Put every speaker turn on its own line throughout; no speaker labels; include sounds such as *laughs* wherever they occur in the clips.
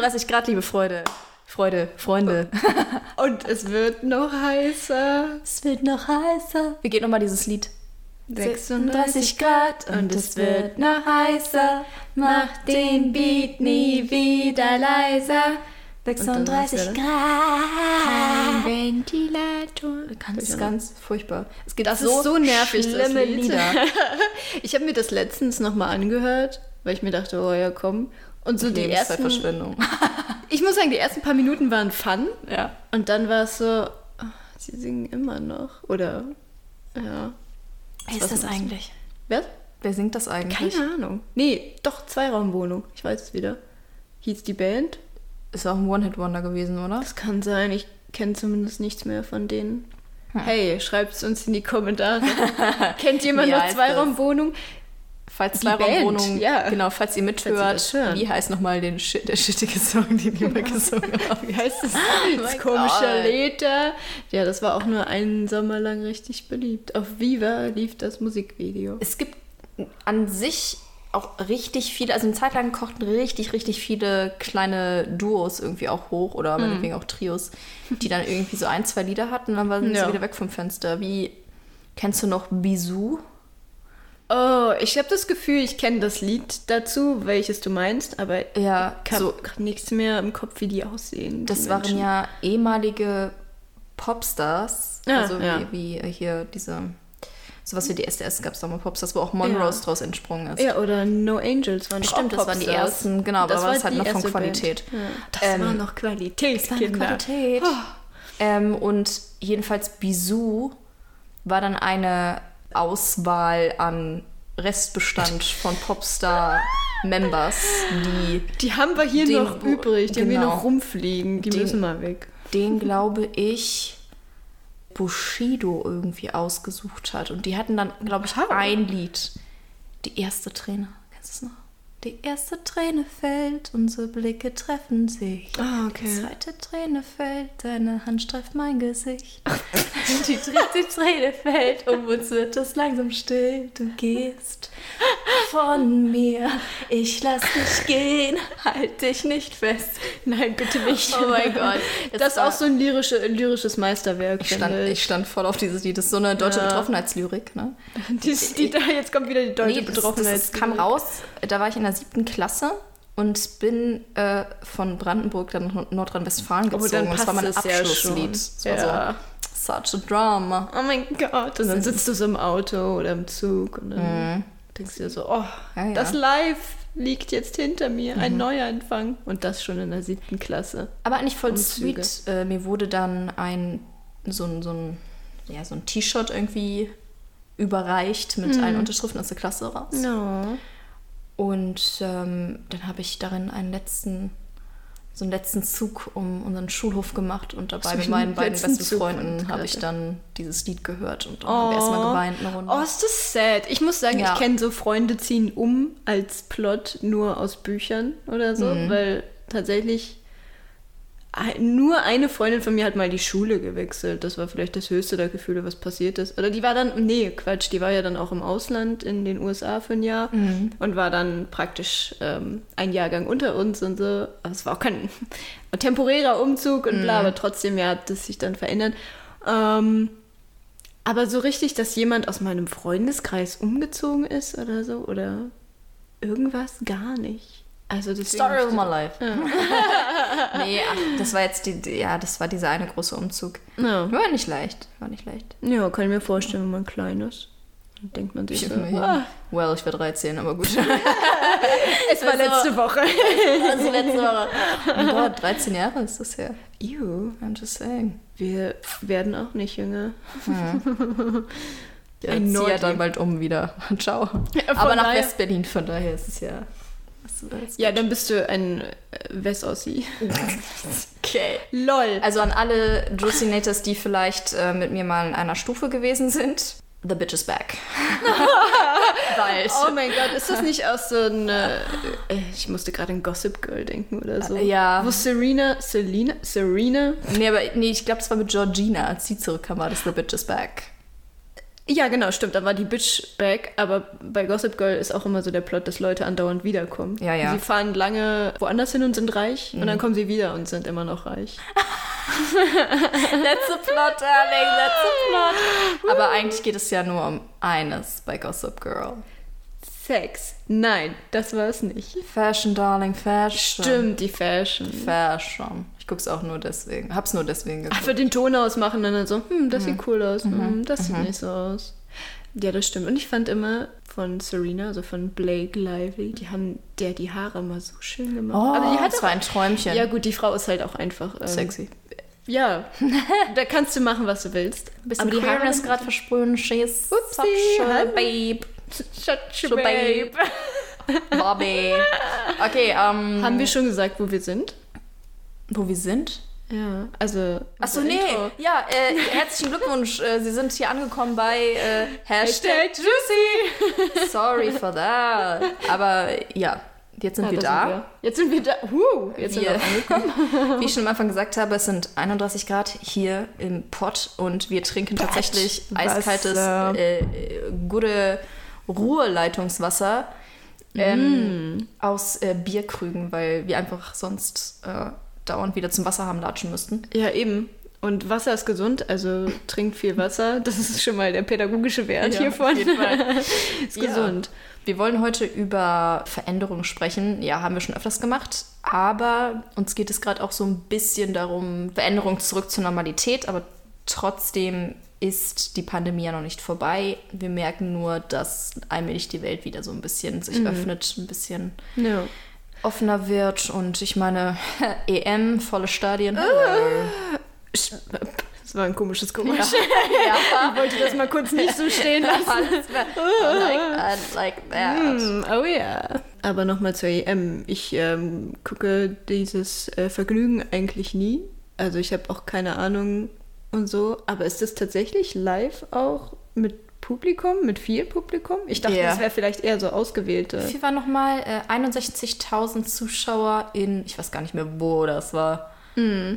31 Grad, liebe Freude. Freude, Freunde. *laughs*
Und es wird noch heißer.
Es wird noch heißer. Wie geht nochmal dieses Lied?
36 Grad und es wird noch heißer. Mach den Beat nie wieder leiser.
36
Grad.
Grad.
Ventilator.
Ganz, ganz furchtbar. Es gibt
Das
so,
ist so nervig, das
schlimme
Lied.
Lieder. *laughs*
Ich habe mir das letztens nochmal angehört, weil ich mir dachte, oh ja, komm. Und so die ersten, *laughs* ich muss sagen, die ersten paar Minuten waren fun.
ja.
Und dann war es so, ah, sie singen immer noch. Oder, ja.
Wer ist das eigentlich?
Wer?
Wer singt das eigentlich?
Keine Ahnung. Nee, doch, Zweiraumwohnung. Ich weiß es wieder. Hieß die Band?
Ist auch ein One-Hit-Wonder gewesen, oder?
Das kann sein. Ich kenne zumindest nichts mehr von denen. Hey, schreibt es uns in die Kommentare. *laughs* Kennt jemand noch Zweiraumwohnung?
Falls Zweiraumwohnung,
Band, ja.
genau, falls ihr
Falls
mithört,
das hören.
wie heißt nochmal den Shit, der shittige Song, den wir mal gesungen *laughs* haben?
Wie heißt das? das
mein
komische da. Ja, das war auch nur einen Sommer lang richtig beliebt. Auf Viva lief das Musikvideo.
Es gibt an sich auch richtig viele, also eine Zeit lang kochten richtig, richtig viele kleine Duos irgendwie auch hoch oder
Hm.
meinetwegen auch Trios, die dann irgendwie so ein, zwei Lieder hatten und dann waren
Ja.
sie wieder weg vom Fenster. Wie, kennst du noch Bisou?
Oh, ich habe das Gefühl, ich kenne das Lied dazu, welches du meinst, aber
Ja,
ich habe
so,
nichts mehr im Kopf, wie die aussehen.
das
die
waren ja ehemalige Popstars,
Ja,
also
ja.
wie, wie hier diese, sowas wie die SDS gab es mal Popstars, wo auch Monrose
Ja.
draus entsprungen ist.
Ja, oder No Angels waren
Stimmt,
auch
das waren die ersten, genau, aber
Das
da war es
war
halt noch von. Qualität.
Das
Ähm,
war noch Qualität,
Das war
Kinder.
Qualität. Ähm, und jedenfalls Bisou war dann eine Auswahl an Restbestand von Popstar-Members, die
Die haben wir hier
Den-
noch übrig, die haben wir
genau.
noch rumfliegen. Die
Den-
müssen mal weg.
den, *laughs* glaube ich, Bushido irgendwie ausgesucht hat. Und die hatten dann, glaube ich, ein Lied. Die erste Träne. Kennst du es noch? Die erste Träne fällt, unsere Blicke treffen sich.
Ah,
Die zweite Träne fällt, deine Hand streift mein Gesicht. *laughs* Die dritte Träne fällt, um uns wird es langsam still. Du gehst von mir, ich lass dich gehen, halt dich nicht fest.
Nein, bitte nicht.
Oh mein Gott. *laughs*
Das ist
war-
auch so ein lyrische, lyrisches Meisterwerk.
Ich stand, ich stand voll auf dieses Lied. Das ist so eine deutsche
Ja.
Betroffenheitslyrik, ne?
Die, die, da, jetzt kommt wieder die deutsche
Nee, das,
Betroffenheit.
das, das kam raus, da war ich in der siebten Klasse und bin äh, von Brandenburg dann nach Nordrhein-Westfalen
Oh,
gezogen. und das war mein
ja
Abschlusslied. war
Ja.
so such a drama.
Oh mein Gott. Und dann sitzt du so im Auto oder im Zug und dann denkst du dir so, oh,
Mhm. Ja, ja.
das Live liegt jetzt hinter mir, ein
Mhm.
Neuanfang. Und das schon in der siebten Klasse.
Aber eigentlich voll
Umzüge.
sweet. Äh, mir wurde dann ein so ein, so ein, ja, so ein T-Shirt irgendwie überreicht mit
Mhm.
allen Unterschriften aus der Klasse raus.
No.
Und ähm, dann habe ich darin einen letzten, so einen letzten Zug um unseren Schulhof gemacht und dabei mit
einen
meinen beiden besten
Zug
Freunden
und
habe ich dann dieses Lied gehört und dann haben wir erstmal geweint eine Runde.
Oh, ist das sad. Ich muss sagen,
Ja.
ich kenne so Freunde ziehen um als Plot nur aus Büchern oder so,
Mhm.
weil tatsächlich nur eine Freundin von mir hat mal die Schule gewechselt. Das war vielleicht das höchste der Gefühle, was passiert ist. Oder die war dann, nee, Quatsch, die war ja dann auch im Ausland in den USA für ein Jahr
Mhm.
und war dann praktisch ähm, ein Jahrgang unter uns und so. Aber es war auch kein *laughs* temporärer Umzug und
Mhm.
bla, aber trotzdem ja, hat das sich dann verändert. Ähm, aber so richtig, dass jemand aus meinem Freundeskreis umgezogen ist oder so oder irgendwas, gar nicht. Also das
Story of my life. *laughs* nee, ach, das war jetzt die, ja, das war dieser eine große Umzug.
Ja.
War nicht leicht, war nicht leicht.
ja, kann ich mir vorstellen, wenn man klein ist. Dann denkt man sich so, ah,
Well, ich war 13, aber gut. *laughs*
es war letzte Woche.
also letzte Woche. Oh Gott, 13 Jahre ist das her.
Ew,
I'm just saying.
wir werden auch nicht jünger. *laughs*
Ja,
Ein
ich ziehe ja dann bald um wieder. Ciao.
Ja,
Aber nach West-Berlin, von daher ist es ja. Als
Ja, dann bist du ein äh, West-Ossi. *laughs*
Okay.
LOL.
Also an alle Juicinators, die vielleicht äh, mit mir mal in einer Stufe gewesen sind. The bitch is back. *laughs* Bald.
Oh mein Gott, ist das nicht auch so ein. Äh, ich musste gerade an Gossip Girl denken oder so.
Ja.
Wo Serena. Selena? Serena?
Nee, aber nee, ich glaube, es war mit Georgina, als sie zurückkam, war das The bitch is back.
Ja, genau, stimmt. Da war die Bitch back. Aber bei Gossip Girl ist auch immer so der Plot, dass Leute andauernd wiederkommen.
Ja, ja.
Sie fahren lange woanders hin und sind reich. Und dann kommen sie wieder und sind immer noch reich. *laughs*
A plot, darling, a plot. Aber eigentlich geht es ja nur um eines bei Gossip Girl.
Sex. Nein, das war es nicht.
Fashion, darling, Fashion.
Stimmt, die Fashion.
Fashion. Ich guck's auch nur deswegen. Hab's nur deswegen geguckt.
Für den Ton ausmachen und dann so, hm, das sieht cool aus, hm, das sieht nicht so aus. Ja, das stimmt. Und ich fand immer von Serena, also von Blake Lively, die haben der die Haare immer so schön gemacht.
Oh,
Aber die hat
das war ein Träumchen.
ja gut, die Frau ist halt auch einfach ähm,
Sexy.
Ja, *laughs* da kannst du machen, was du willst.
Bisschen
Aber die Haare
Queerness gerade versprühen. She's
Upsi,
such a babe.
Shut
your babe. Bobby. *laughs* Okay, ähm,
Haben wir schon gesagt, wo wir sind?
Wo wir sind?
Ja, also.
Achso, nee.
Intro.
Ja, äh, herzlichen Glückwunsch. Äh, Sie sind hier angekommen bei äh, Hashtag Juicy. Sorry for that. Aber ja, jetzt sind
Ja,
wir
da sind wir. Jetzt sind wir da. Uh, jetzt sind
Wir-
wir angekommen. *laughs*
Wie ich schon am Anfang gesagt habe, es sind 31 Grad hier im Pott und wir trinken tatsächlich
Wasser.
eiskaltes, äh, äh, gute Ruhrleitungswasser ähm, aus äh, Bierkrügen, weil wir einfach sonst dauernd wieder zum Wasser haben latschen müssten.
Ja, eben. Und Wasser ist gesund, also trinkt viel Wasser. *laughs* Das ist schon mal der pädagogische Wert
Ja,
hiervon. *laughs* ist
Ja.
gesund.
Wir wollen heute über Veränderungen sprechen. Ja, haben wir schon öfters gemacht. Aber uns geht es gerade auch so ein bisschen darum, Veränderungen zurück zur Normalität. Aber trotzdem ist die Pandemie ja noch nicht vorbei. Wir merken nur, dass allmählich die Welt wieder so ein bisschen sich öffnet, ein bisschen
Ja.
Offener wird. Und ich meine, *laughs* EM, volle Stadien.
Das war ein komisches Geräusch. *laughs*
ja.
Ich wollte das mal kurz nicht so stehen lassen. *laughs*
I like that, like that.
Hm, oh ja. Aber nochmal zur EM. Ich ähm, gucke dieses äh, Vergnügen eigentlich nie. Also ich habe auch keine Ahnung und so. Aber ist das tatsächlich live auch mit Publikum, mit viel Publikum? Ich dachte,
Ja.
das wäre vielleicht eher so ausgewählte.
Wie war nochmal äh, 61.000 Zuschauer in, ich weiß gar nicht mehr, wo das war,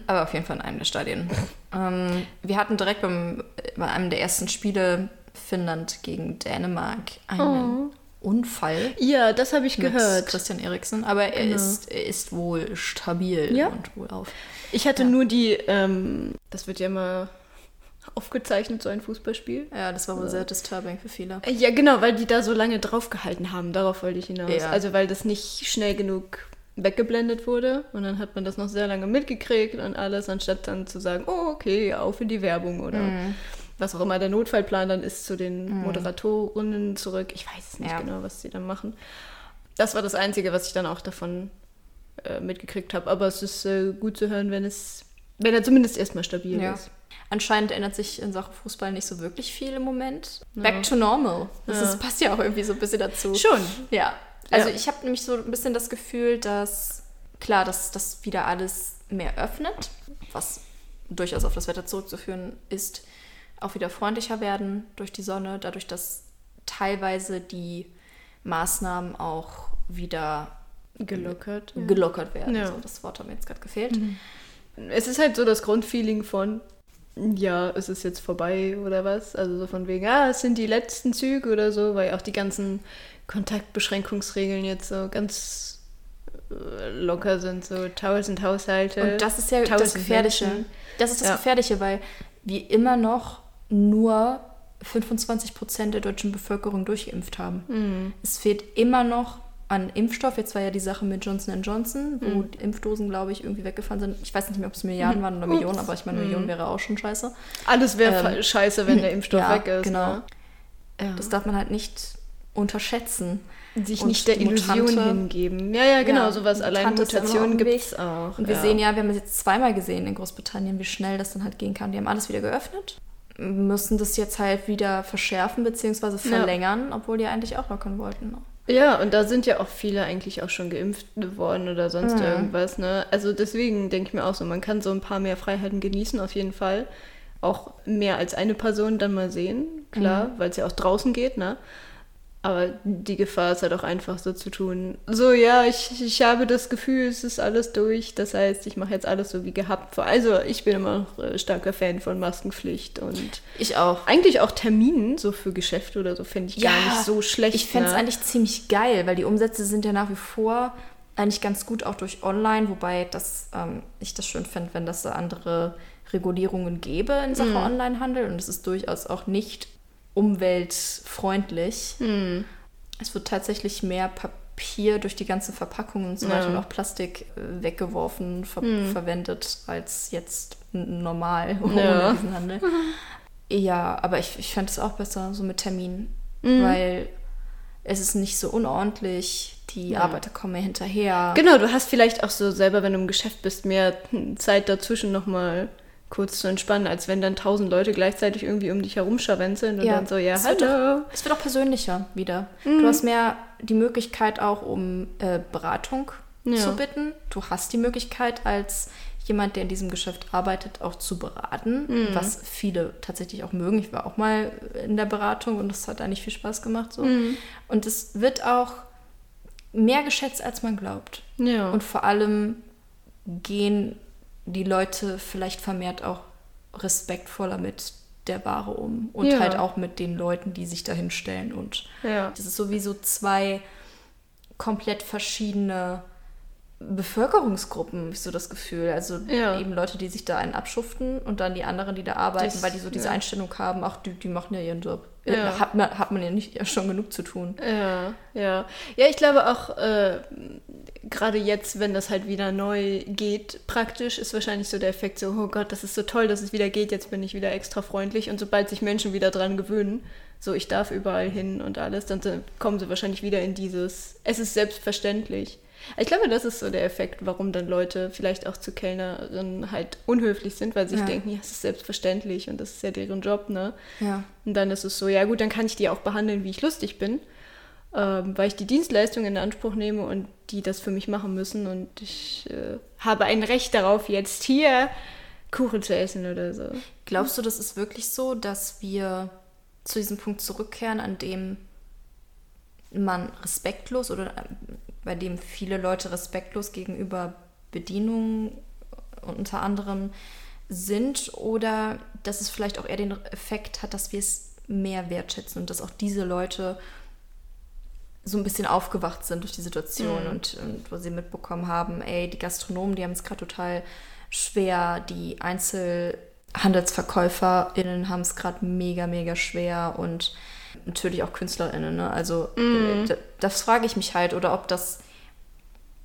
aber auf jeden Fall in einem der Stadien. *laughs* ähm, wir hatten direkt beim, bei einem der ersten Spiele Finnland gegen Dänemark einen Unfall
Ja, das habe ich gehört.
Christian Eriksen, aber er,
Genau.
ist, er ist wohl stabil
Ja.
und wohl auf.
Ich hatte nur die, ähm, das wird ja immer aufgezeichnet, so ein Fußballspiel.
Ja, das war wohl sehr disturbing für viele.
Ja, genau, weil die da so lange draufgehalten haben. Darauf wollte ich hinaus.
Ja.
Also weil das nicht schnell genug weggeblendet wurde und dann hat man das noch sehr lange mitgekriegt und alles, anstatt dann zu sagen, oh, okay, auf in die Werbung oder
Mhm.
was auch immer der Notfallplan dann ist zu den Moderatorinnen zurück. Ich weiß es nicht
Ja.
genau, was sie dann machen. Das war das Einzige, was ich dann auch davon äh, mitgekriegt habe. Aber es ist äh, gut zu hören, wenn es, wenn er zumindest erstmal stabil
Ja.
ist.
Anscheinend ändert sich in Sachen Fußball nicht so wirklich viel im Moment. Back to normal. Das ist, passt ja auch irgendwie so ein bisschen dazu.
Schon.
Ja. Also
Ja.
ich habe nämlich so ein bisschen das Gefühl, dass klar, dass das wieder alles mehr öffnet, was durchaus auf das Wetter zurückzuführen ist, auch wieder freundlicher werden durch die Sonne, dadurch, dass teilweise die Maßnahmen auch wieder
Gelockert. ja.
gelockert werden.
Ja.
So, das Wort hat mir jetzt gerade gefehlt.
Es ist halt so das Grundfeeling von, ja, es ist jetzt vorbei oder was. Also so von wegen, ah, es sind die letzten Züge oder so, weil auch die ganzen Kontaktbeschränkungsregeln jetzt so ganz äh, locker sind, so tausend Haushalte.
Und das ist ja das Gefährliche.
Menschen.
Das ist das
Ja.
Gefährliche, weil wir immer noch nur 25 Prozent der deutschen Bevölkerung durchgeimpft haben.
Mhm.
Es fehlt immer noch an Impfstoff. Jetzt war ja die Sache mit Johnson Johnson, wo
Mhm.
die Impfdosen, glaube ich, irgendwie weggefahren sind. Ich weiß nicht mehr, ob es Milliarden waren oder Millionen, aber ich meine,
Mhm.
Millionen wäre auch schon scheiße.
Alles wäre
Ähm,
scheiße, wenn der *laughs* Impfstoff
ja,
weg ist.
genau.
Ne? Ja.
Das darf man halt nicht unterschätzen.
Sich nicht der Illusion
Mutante-
hingeben. Ja, ja, genau,
Ja,
sowas. Allein
Mutante
Mutationen gibt es auch.
Und wir
ja.
sehen ja, wir haben es jetzt zweimal gesehen in Großbritannien, wie schnell das dann halt gehen kann. Die haben alles wieder geöffnet, müssen das jetzt halt wieder verschärfen bzw. verlängern, obwohl die eigentlich auch lockern wollten.
Ja, und da sind ja auch viele eigentlich auch schon geimpft worden oder sonst
Mhm.
irgendwas, ne? Also deswegen denke ich mir auch so, man kann so ein paar mehr Freiheiten genießen, auf jeden Fall. Auch mehr als eine Person dann mal sehen, klar, weil es ja auch draußen geht, ne? Aber die Gefahr ist halt auch einfach so zu tun. So, ja, ich, ich habe das Gefühl, es ist alles durch. Das heißt, ich mache jetzt alles so wie gehabt. Also, ich bin immer noch äh, starker Fan von Maskenpflicht und
Ich auch.
eigentlich auch Terminen, so für Geschäfte oder so, finde ich gar nicht so schlecht.
Ich fände es
ne?
eigentlich ziemlich geil, weil die Umsätze sind ja nach wie vor eigentlich ganz gut auch durch Online, wobei das, ähm, ich das schön fände, wenn das so andere Regulierungen gäbe in Sachen Onlinehandel und es ist durchaus auch nicht umweltfreundlich. Es wird tatsächlich mehr Papier durch die ganze Verpackung und so
Ja.
weiter und auch Plastik äh, weggeworfen, ver verwendet, als jetzt normal
Ja.
ohne diesen Handel. Ja, aber ich, ich fände es auch besser, so mit Terminen,
Mhm.
weil es ist nicht so unordentlich, die Arbeiter kommen mir hinterher.
Genau, du hast vielleicht auch so selber, wenn du im Geschäft bist, mehr Zeit dazwischen nochmal kurz zu entspannen, als wenn dann tausend Leute gleichzeitig irgendwie um dich herumscharwenzeln und
Ja,
dann so, ja,
es wird
hallo.
Es wird auch persönlicher wieder.
Mhm.
Du hast mehr die Möglichkeit auch um äh, Beratung
Ja.
zu bitten. Du hast die Möglichkeit als jemand, der in diesem Geschäft arbeitet, auch zu beraten,
Mhm.
was viele tatsächlich auch mögen. Ich war auch mal in der Beratung und das hat eigentlich viel Spaß gemacht. So.
Mhm.
Und es wird auch mehr geschätzt, als man glaubt.
Ja.
Und vor allem gehen die Leute vielleicht vermehrt auch respektvoller mit der Ware um und
Ja.
halt auch mit den Leuten, die sich dahin stellen. Und
ja.
das ist sowieso zwei komplett verschiedene Bevölkerungsgruppen, habe ich so das Gefühl. Also
Ja.
eben Leute, die sich da einen abschuften und dann die anderen, die da arbeiten,
Das-
weil die so diese
ja.
Einstellung haben, ach, die, die machen ja ihren Job.
Ja.
Hat, man, hat man ja nicht ja, schon genug zu tun.
Ja, ja. Ja, ich glaube auch, äh, gerade jetzt, wenn das halt wieder neu geht, praktisch, ist wahrscheinlich so der Effekt so, oh Gott, das ist so toll, dass es wieder geht, jetzt bin ich wieder extra freundlich. Und sobald sich Menschen wieder dran gewöhnen, so ich darf überall hin und alles, dann kommen sie wahrscheinlich wieder in dieses, es ist selbstverständlich. Ich glaube, das ist so der Effekt, warum dann Leute vielleicht auch zu Kellnerinnen halt unhöflich sind, weil sie sich
Ja.
denken, ja, es ist selbstverständlich und das ist ja deren Job, ne?
Ja.
Und dann ist es so, ja gut, dann kann ich die auch behandeln, wie ich lustig bin, ähm, weil ich die Dienstleistung in Anspruch nehme und die das für mich machen müssen und ich äh, habe ein Recht darauf, jetzt hier Kuchen zu essen oder so.
Glaubst du, das ist wirklich so, dass wir zu diesem Punkt zurückkehren, an dem man respektlos oder äh, bei dem viele Leute respektlos gegenüber Bedienungen unter anderem sind oder dass es vielleicht auch eher den Effekt hat, dass wir es mehr wertschätzen und dass auch diese Leute so ein bisschen aufgewacht sind durch die Situation und, und wo sie mitbekommen haben, ey, die Gastronomen, die haben es gerade total schwer, die EinzelhandelsverkäuferInnen haben es gerade mega, mega schwer und natürlich auch KünstlerInnen, ne? Also äh, da, das frage ich mich halt, oder ob das,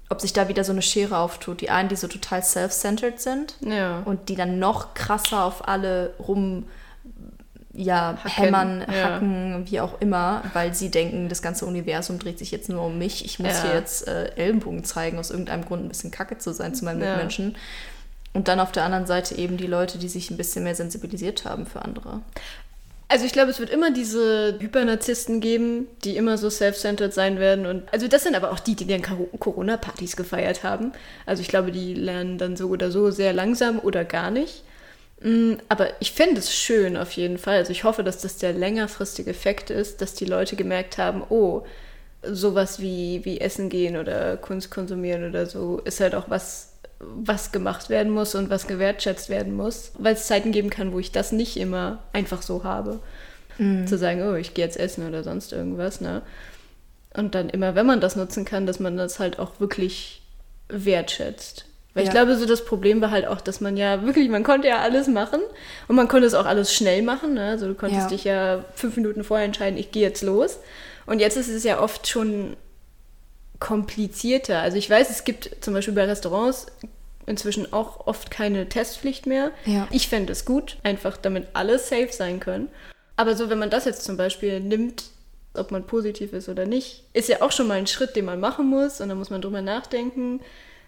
ob sich da wieder so eine Schere auftut. Die einen, die so total self-centered sind
Ja.
und die dann noch krasser auf alle rum ja,
Hacken,
hämmern,
ja.
hacken, wie auch immer, weil sie denken, das ganze Universum dreht sich jetzt nur um mich. Ich muss
Ja.
hier jetzt äh, Ellenbogen zeigen, aus irgendeinem Grund ein bisschen kacke zu sein zu meinen. Mitmenschen. Und dann auf der anderen Seite eben die Leute, die sich ein bisschen mehr sensibilisiert haben für andere.
Also ich glaube, es wird immer diese Hypernarzissten geben, die immer so self-centered sein werden. Und also das sind aber auch die, die dann Cor- Corona-Partys gefeiert haben. Also ich glaube, die lernen dann so oder so sehr langsam oder gar nicht. Mm, Aber ich fände es schön auf jeden Fall. Also ich hoffe, dass das der längerfristige Effekt ist, dass die Leute gemerkt haben, oh, sowas wie, wie Essen gehen oder Kunst konsumieren oder so ist halt auch was, was gemacht werden muss und was gewertschätzt werden muss. Weil es Zeiten geben kann, wo ich das nicht immer einfach so habe. Zu sagen, oh, ich gehe jetzt essen oder sonst irgendwas, ne? Und dann immer, wenn man das nutzen kann, dass man das halt auch wirklich wertschätzt. Weil ich
Ja.
glaube, so das Problem war halt auch, dass man ja wirklich, man konnte ja alles machen und man konnte es auch alles schnell machen. Ne? Also du konntest
Ja.
dich ja fünf Minuten vorher entscheiden, ich gehe jetzt los. Und jetzt ist es ja oft schon komplizierter. Also ich weiß, es gibt zum Beispiel bei Restaurants inzwischen auch oft keine Testpflicht mehr.
Ja.
Ich fände es gut, einfach damit alle safe sein können. Aber so, wenn man das jetzt zum Beispiel nimmt, ob man positiv ist oder nicht, ist ja auch schon mal ein Schritt, den man machen muss und dann muss man drüber nachdenken.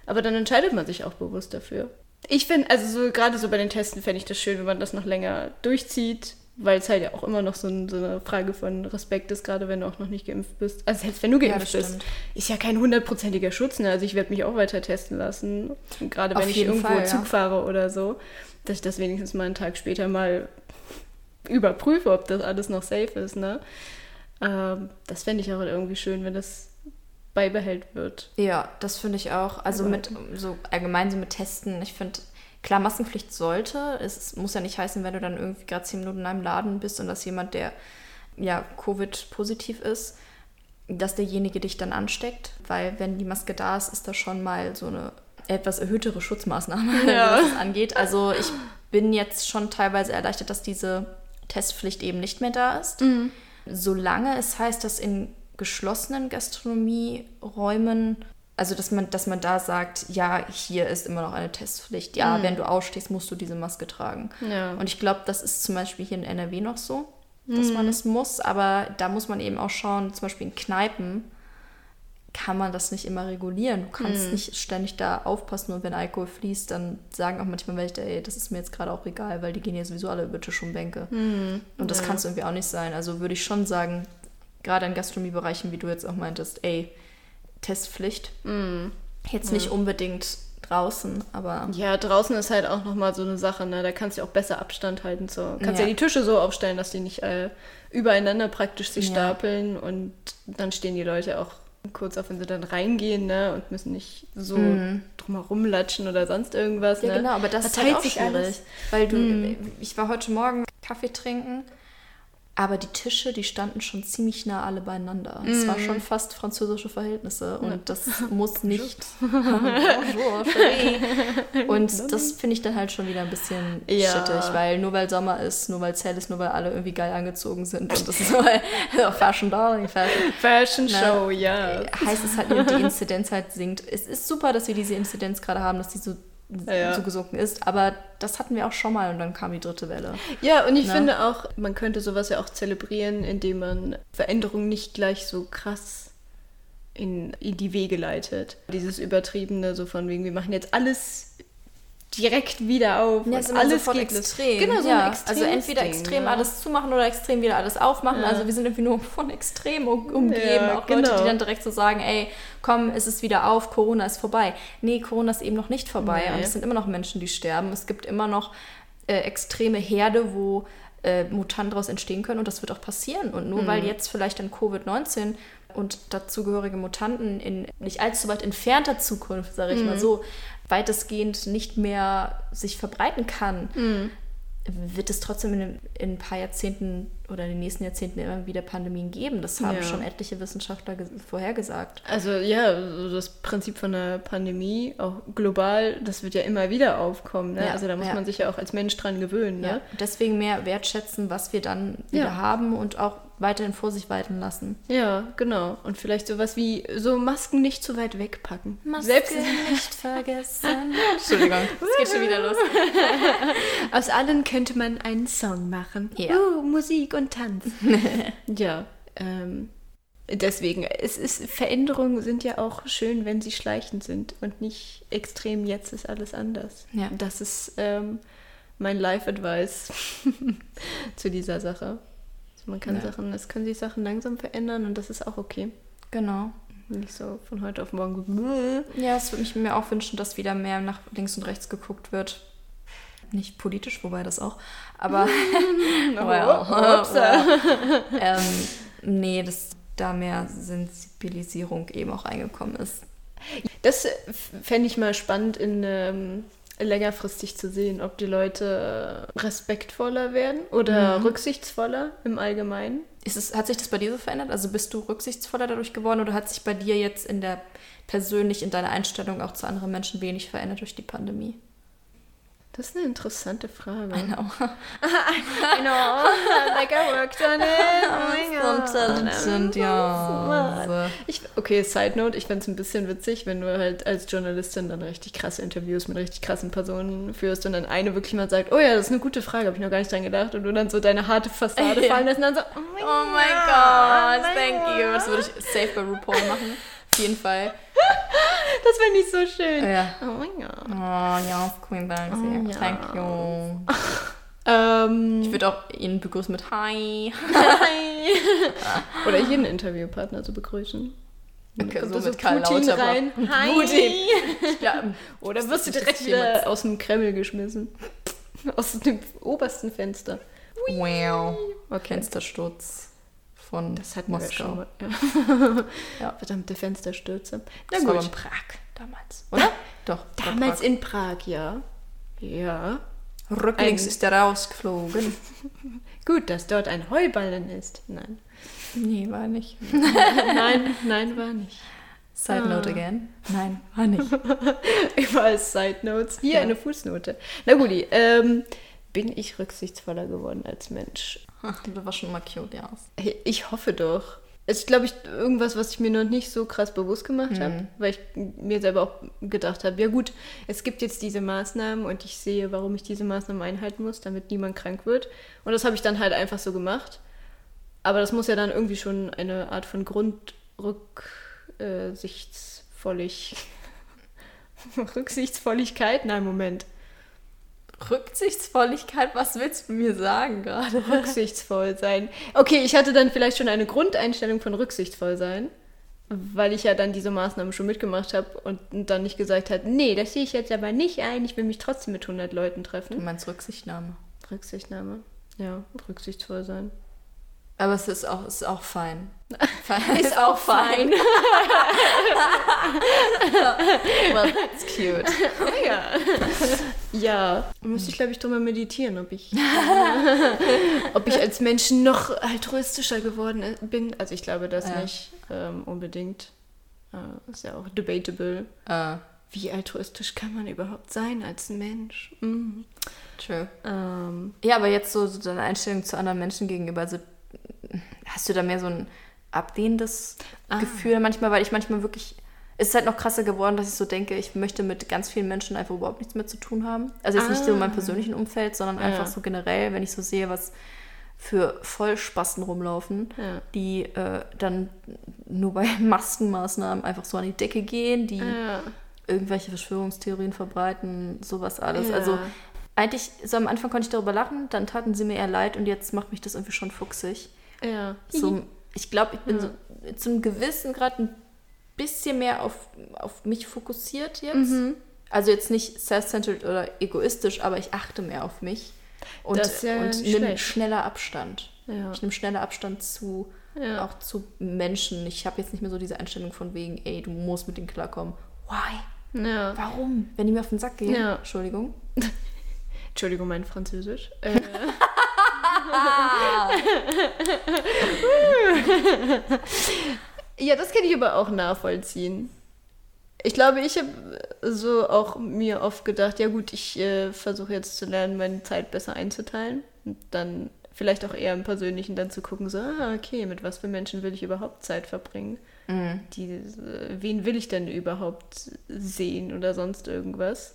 Aber dann entscheidet man sich auch bewusst dafür. Ich finde, also so gerade so bei den Testen fände ich das schön, wenn man das noch länger durchzieht, weil es halt ja auch immer noch so, ein, so eine Frage von Respekt ist, gerade wenn du auch noch nicht geimpft bist. Also selbst wenn du
Ja,
geimpft
das
bist, ist ja kein hundertprozentiger Schutz. Ne? Also ich werde mich auch weiter testen lassen, gerade
Auf
wenn ich
jeden
irgendwo
Fall, ja.
Zug fahre oder so, dass ich das wenigstens mal einen Tag später mal überprüfe, ob das alles noch safe ist. Ne? Ähm, das fände ich auch irgendwie schön, wenn das beibehält wird.
Ja, das finde ich auch. Also mit so allgemein so mit Testen, ich finde, klar, Maskenpflicht sollte. Es muss ja nicht heißen, wenn du dann irgendwie gerade zehn Minuten in einem Laden bist und dass jemand, der ja Covid-positiv ist, dass derjenige dich dann ansteckt. Weil wenn die Maske da ist, ist das schon mal so eine etwas erhöhtere Schutzmaßnahme, *laughs*
Ja.
was das angeht. Also ich bin jetzt schon teilweise erleichtert, dass diese Testpflicht eben nicht mehr da ist. Solange es heißt, dass in geschlossenen Gastronomieräumen, also dass man, dass man da sagt, ja, hier ist immer noch eine Testpflicht. Ja, wenn du ausstehst, musst du diese Maske tragen.
Ja.
Und ich glaube, das ist zum Beispiel hier in NRW noch so, dass man es muss. Aber da muss man eben auch schauen, zum Beispiel in Kneipen kann man das nicht immer regulieren. Du kannst nicht ständig da aufpassen und wenn Alkohol fließt, dann sagen auch manchmal welche, ey, das ist mir jetzt gerade auch egal, weil die gehen ja sowieso alle über Tisch und Bänke. Und das kann es irgendwie auch nicht sein. Also würde ich schon sagen, gerade in Gastronomiebereichen, wie du jetzt auch meintest, ey, Testpflicht. Jetzt nicht unbedingt draußen, aber
Ja, draußen ist halt auch nochmal so eine Sache, ne? Da kannst du auch besser Abstand halten. So. Kannst ja.
Ja.
die Tische so aufstellen, dass die nicht äh, übereinander praktisch sich
Ja.
stapeln und dann stehen die Leute auch kurz auf, wenn sie dann reingehen, ne? Und müssen nicht so drumherum latschen oder sonst irgendwas.
Ja,
ne?
genau, aber das ist
Verteilt
halt auch
sich
schwierig.
alles.
Weil du, ich war heute Morgen Kaffee trinken, aber die Tische, die standen schon ziemlich nah alle beieinander. Es war schon fast französische Verhältnisse und das *laughs* muss nicht. *laughs* Und das finde ich dann halt schon wieder ein bisschen
Ja.
schittig, weil nur weil Sommer ist, nur weil es hell ist, nur weil alle irgendwie geil angezogen sind und das ist *laughs* ja, Fashion Darling, Fashion.
Fashion? Show, ja.
heißt es halt nur, die Inzidenz halt sinkt. Es ist super, dass wir diese Inzidenz gerade haben, dass die so,
Ja, ja.
so gesunken ist, aber das hatten wir auch schon mal und dann kam die dritte Welle.
Ja, und ich
Ne?
finde auch, man könnte sowas ja auch zelebrieren, indem man Veränderungen nicht gleich so krass in, in die Wege leitet. Dieses Übertriebene, so von wegen, wir machen jetzt alles direkt wieder auf.
Ja, ist
alles
sofort
geht los.
extrem.
Genau, so
ja.
ein
Also entweder
Ding,
extrem
ne?
alles zumachen oder extrem wieder alles aufmachen.
Ja.
Also wir sind irgendwie nur von extrem um- umgeben.
Ja,
auch Leute,
genau.
die dann direkt so sagen, ey, komm, es ist wieder auf, Corona ist vorbei. Nee, Corona ist eben noch nicht vorbei.
Nee.
Und es sind immer noch Menschen, die sterben. Es gibt immer noch äh, extreme Herde, wo äh, Mutanten daraus entstehen können und das wird auch passieren. Und nur
Mhm.
weil jetzt vielleicht dann Covid-19 und dazugehörige Mutanten in nicht allzu weit entfernter Zukunft, sage ich mal
Mhm.
so, weitestgehend nicht mehr sich verbreiten kann,
Mhm.
wird es trotzdem in, in ein paar Jahrzehnten oder in den nächsten Jahrzehnten immer wieder Pandemien geben. Das haben
Ja.
schon etliche Wissenschaftler ges- vorhergesagt.
Also ja, das Prinzip von der Pandemie, auch global, das wird ja immer wieder aufkommen. Ne?
Ja,
also da muss
ja.
man sich ja auch als Mensch dran gewöhnen. Ne?
Deswegen mehr wertschätzen, was wir dann wieder haben und auch weiterhin vor sich walten lassen.
Ja, genau. Und vielleicht sowas wie so Masken nicht zu weit wegpacken.
Selbst nicht vergessen. *laughs* Entschuldigung, es geht schon wieder los. *laughs*
Aus allen könnte man einen Song machen.
Ja.
Uh, Musik und Tanz. *laughs* ja, ähm, deswegen, es ist, Veränderungen sind ja auch schön, wenn sie schleichend sind und nicht extrem, jetzt ist alles anders.
Ja.
Das ist ähm, mein Life-Advice *laughs* zu dieser Sache. Also man kann
Ja.
Sachen, es können sich Sachen langsam verändern und das ist auch okay.
Genau.
Nicht so von heute auf morgen.
Ja, es würde mich mir auch wünschen, dass wieder mehr nach links und rechts geguckt wird. Nicht politisch, wobei das auch. Aber *laughs* well, *laughs* well. ähm, nee, dass da mehr Sensibilisierung eben auch reingekommen ist.
Das fände ich mal spannend, in ähm, längerfristig zu sehen, ob die Leute respektvoller werden oder
Mhm.
rücksichtsvoller im Allgemeinen.
Ist es, hat sich das bei dir so verändert? Also bist du rücksichtsvoller dadurch geworden oder hat sich bei dir jetzt in der persönlich in deiner Einstellung auch zu anderen Menschen wenig verändert durch die Pandemie?
Das ist eine interessante Frage.
I know. *laughs*
I know, like I worked on it. Oh *laughs* my God.
Intelligent, ja. So.
Ich, okay, Side Note, ich fände es ein bisschen witzig, wenn du halt als Journalistin dann richtig krasse Interviews mit richtig krassen Personen führst und dann eine wirklich mal sagt, oh ja, das ist eine gute Frage, habe ich noch gar nicht dran gedacht und du dann so deine harte Fassade *laughs* fallen lässt und dann so, oh mein
Oh mein
God,
Gott, thank you. Das würde ich safe bei RuPaul machen. Jeden Fall. *laughs*
Das fände ich so schön.
Ja.
Oh mein Gott.
Oh, ja, Queen Banksy.
Oh, ja.
Thank you. *laughs*
Ähm,
Ich würde auch ihn begrüßen mit Hi. *laughs*
oder jeden Interviewpartner zu begrüßen.
Okay, so mit Karl
Putin
Lauterbach.
rein. Hi.
Putin. Ja,
Oder wirst du direkt wieder aus dem Kreml geschmissen. Aus dem obersten Fenster.
wow. Fenstersturz von
Das hatten wir
Moskau.
schon mal. Ja. *laughs*
Ja.
Verdammte Fensterstürze. Na
Das war
gut.
in Prag damals, oder? *laughs* Doch. war
Damals
Prag.
in Prag, ja. Ja.
Rücklings
ein-
ist er rausgeflogen. *laughs*
Gut, dass dort ein Heuballen ist. Nein.
Nee, war nicht.
Nein, nein, war nicht.
Side
Ah.
note again. Nein, war nicht.
Überall Side Notes. Hier
Ja.
eine Fußnote. Na gut, ähm, bin ich rücksichtsvoller geworden als Mensch? *laughs*
Du warst schon mal cute, ja.
Ich hoffe doch. Es ist, glaube ich, irgendwas, was ich mir noch nicht so krass bewusst gemacht
Mhm.
habe, weil ich mir selber auch gedacht habe, ja gut, es gibt jetzt diese Maßnahmen und ich sehe, warum ich diese Maßnahmen einhalten muss, damit niemand krank wird. Und das habe ich dann halt einfach so gemacht. Aber das muss ja dann irgendwie schon eine Art von Grundrücksichtsvollig... *laughs* Rücksichtsvolligkeit? Nein, Moment.
Rücksichtsvolligkeit, was willst du mir sagen gerade? *laughs*
rücksichtsvoll sein. Okay, ich hatte dann vielleicht schon eine Grundeinstellung von rücksichtsvoll sein, weil ich ja dann diese Maßnahmen schon mitgemacht habe und dann nicht gesagt habe, nee, das sehe ich jetzt aber nicht ein, ich will mich trotzdem mit 100 Leuten
Du
treffen.
meinst Rücksichtnahme.
Rücksichtnahme. Ja, rücksichtsvoll sein.
Aber es ist auch, ist auch fein. *laughs*
Ist auch fein. *laughs*
well, that's cute.
Oh *laughs* ja. Ja, müsste ich glaube ich drüber meditieren, ob ich, ob ich als Mensch noch altruistischer geworden bin. Also ich glaube das
Ja.
nicht ähm, unbedingt. Äh, ist ja auch debatable.
Uh,
Wie altruistisch kann man überhaupt sein als Mensch? Mhm.
true.
Ähm,
Ja, aber jetzt so, so deine Einstellung zu anderen Menschen gegenüber, also hast du da mehr so ein ablehnendes
Ah.
Gefühl manchmal, weil ich manchmal wirklich, es ist halt noch krasser geworden, dass ich so denke, ich möchte mit ganz vielen Menschen einfach überhaupt nichts mehr zu tun haben. Also jetzt nicht so in meinem
Ah.
persönlichen Umfeld, sondern
Ja.
einfach so generell, wenn ich so sehe, was für Vollspasten rumlaufen,
Ja.
die äh, dann nur bei *laughs* Maskenmaßnahmen einfach so an die Decke gehen, die
ja.
irgendwelche Verschwörungstheorien verbreiten, sowas alles. Also eigentlich, so am Anfang konnte ich darüber lachen, dann taten sie mir eher leid und jetzt macht mich das irgendwie schon fuchsig.
Ja.
So, ich glaube, ich bin so zu einem gewissen Grad ein bisschen mehr auf, auf mich fokussiert jetzt.
Mhm.
Also jetzt nicht self-centered oder egoistisch, aber ich achte mehr auf mich und,
Das ja
und nehme schneller Abstand.
Ja.
Ich nehme schneller Abstand zu,
Ja.
auch zu Menschen. Ich habe jetzt nicht mehr so diese Einstellung von wegen, ey, du musst mit denen klarkommen. Why?
ja.
Warum? Wenn die mir auf den Sack gehen?
Ja.
Entschuldigung. *laughs*
Entschuldigung, mein Französisch. Äh, *laughs* ja, das kann ich aber auch nachvollziehen. Ich glaube, ich habe so auch mir oft gedacht, ja gut, ich äh, versuche jetzt zu lernen, meine Zeit besser einzuteilen. Und dann vielleicht auch eher im Persönlichen dann zu gucken, so, ah, okay, mit was für Menschen will ich überhaupt Zeit verbringen?
Mhm.
Die, äh, wen will ich denn überhaupt sehen oder sonst irgendwas?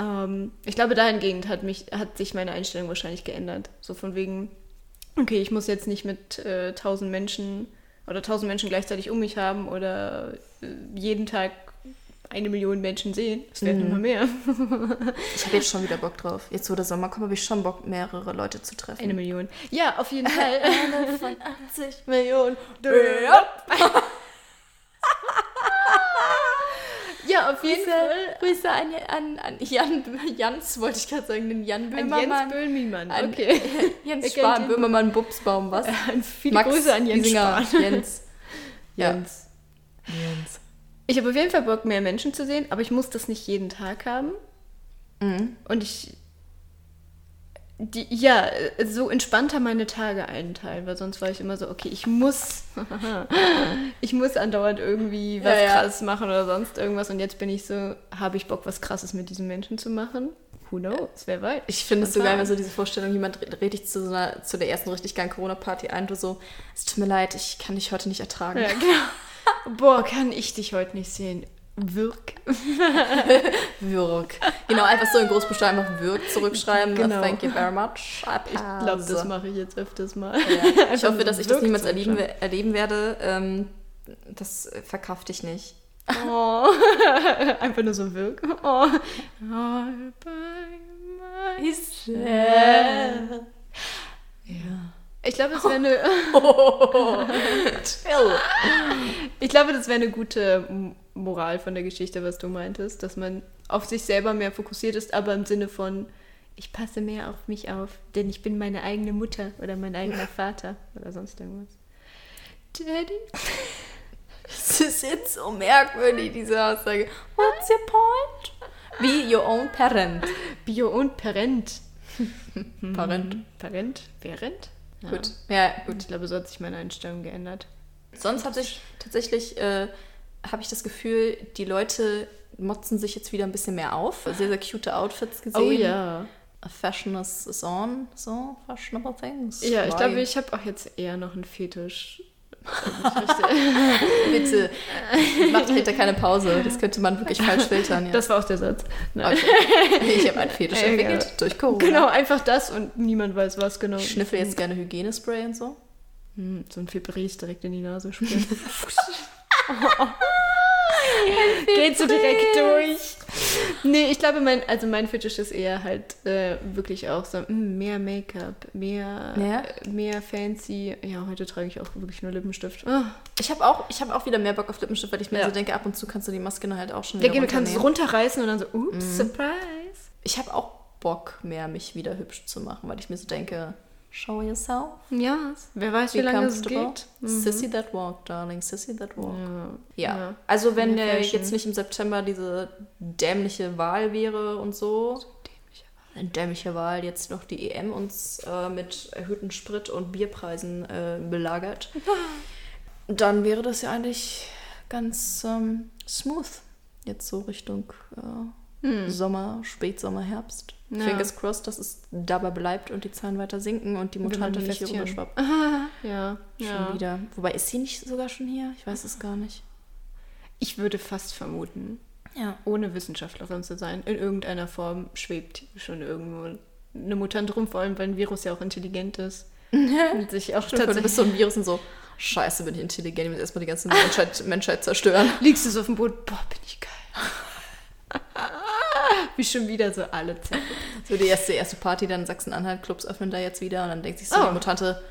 Ähm, ich glaube, dahingehend hat, mich, hat sich meine Einstellung wahrscheinlich geändert. So von wegen, okay, ich muss jetzt nicht mit äh, tausend Menschen oder tausend Menschen gleichzeitig um mich haben oder äh, jeden Tag eine Million Menschen sehen. Es werden
Mhm.
immer mehr. *laughs*
Ich habe jetzt schon wieder Bock drauf. Jetzt, wo der Sommer kommt, habe ich schon Bock, mehrere Leute zu treffen.
Eine Million. Ja, auf jeden Fall. *laughs*
Eine von 80 Millionen.
Auf jeden
Grüße,
Fall.
Grüße an, an, an Jan, Jans, wollte ich gerade sagen, den Jan
An
Böhmermann.
Jens Böhmermann.
An-
Okay. *laughs*
Jens Spahn? Böhmermann, Bubsbaum, was?
Viele
Max
Grüße an Jens
Giesinger,
Spahn. *laughs*
Jens. Ja.
Jens.
Jens.
Ich habe auf jeden Fall Bock, mehr Menschen zu sehen, aber ich muss das nicht jeden Tag haben.
Mhm.
Und ich. Die, ja, so entspannter meine Tage einteilen, weil sonst war ich immer so, okay, ich muss, *laughs* ich muss andauernd irgendwie was
Ja, ja.
krasses machen oder sonst irgendwas. Und jetzt bin ich so, habe ich Bock, was krasses mit diesen Menschen zu machen? Who knows? Wer weiß?
Ich finde es so geil, wenn so diese Vorstellung, jemand redet dich zu, so einer, zu der ersten richtig geilen Corona-Party ein, du so, es tut mir leid, ich kann dich heute nicht ertragen.
Ja, genau. *laughs* Boah, kann ich dich heute nicht sehen. Wirk. *laughs*
Wirk. Genau, einfach so in Großbuchstaben einfach Wirk zurückschreiben.
Genau.
Thank you very much.
Ich glaube, das mache ich jetzt öfters mal.
Ja. *laughs* Ich hoffe, dass ich das niemals erleben, erleben werde. Ähm, das äh, verkrafte ich nicht.
Oh. *laughs* Einfach nur so wirk. Oh. All by
there.
Ja. Ich glaube, das wäre eine.
Chill.
Ich glaube, das wäre eine gute Moral von der Geschichte, was du meintest, dass man auf sich selber mehr fokussiert ist, aber im Sinne von, ich passe mehr auf mich auf, denn ich bin meine eigene Mutter oder mein eigener *laughs* Vater oder sonst irgendwas. Daddy?
Das ist jetzt so merkwürdig, diese Aussage. What's your point? Be your own parent.
Bio und *laughs* Parent.
Parent.
Parent? Parent? Ja.
Gut. Ja,
Gut, ich glaube, so hat sich meine Einstellung geändert.
Sonst hat sich tatsächlich, äh, habe ich das Gefühl, die Leute motzen sich jetzt wieder ein bisschen mehr auf. Sehr, sehr cute Outfits gesehen.
Oh ja.
A fashion is, is on, so fashionable things.
Ja, ich glaube, ich habe auch jetzt eher noch einen Fetisch. *laughs*
Bitte, macht hinter keine Pause. Das könnte man wirklich falsch filtern. Ja.
Das war auch der Satz. Nein.
Okay. Ich habe einen Fetisch entwickelt
ja.
durch Corona.
Genau, einfach das und niemand weiß was genau.
Ich schnüffel jetzt gerne Hygienespray und so.
Hm, so ein Febreze direkt in die Nase spüren. *laughs* *laughs* Geht so direkt durch. Nee, ich glaube, mein, also mein Fetisch ist eher halt äh, wirklich auch so mm, mehr Make-up, mehr,
Ja.
äh, mehr fancy. Ja, heute trage ich auch wirklich nur Lippenstift. Ah.
Ich habe auch, ich hab auch wieder mehr Bock auf Lippenstift, weil ich mir
Ja.
so denke, ab und zu kannst du die Maske halt auch schon
Ja,
wieder
du kannst es runterreißen und dann so, ups, surprise.
Ich habe auch Bock mehr, mich wieder hübsch zu machen, weil ich mir so denke, show yourself.
Ja, wer weiß, wie lange es geht. Mhm.
Sissy that walk, darling. Sissy that walk.
Ja.
Ja. Also wenn
Mehr
äh, jetzt nicht im September diese dämliche Wahl wäre und so. Eine dämliche Wahl, jetzt noch die EM uns äh, mit erhöhten Sprit- und Bierpreisen äh, belagert. *gasps* Dann wäre das ja eigentlich ganz ähm, smooth. Jetzt so Richtung äh, Sommer, Spätsommer, Herbst.
Ja.
Fingers crossed, dass es dabei bleibt und die Zahlen weiter sinken und die Mutante nicht hier rüberschwappt. *laughs*
Ja,
Schon
ja.
wieder. Wobei, ist sie nicht sogar schon hier? Ich weiß es gar nicht.
Ich würde fast vermuten,
Ja.
ohne Wissenschaftlerin zu sein, in irgendeiner Form schwebt schon irgendwo eine Mutant rum, vor allem weil ein Virus ja auch intelligent ist. *laughs* und sich auch
Du bist
tatsächlich.
so ein Virus und so, scheiße, bin ich intelligent, ich muss erstmal die ganze Menschheit, Menschheit zerstören.
Liegst du so auf dem Boden, boah, bin ich geil. *laughs* Wie schon wieder so alle Zeit.
So die erste, erste Party, dann Sachsen-Anhalt, Clubs öffnen da jetzt wieder und dann denkt sich so
Oh.
die Mutante,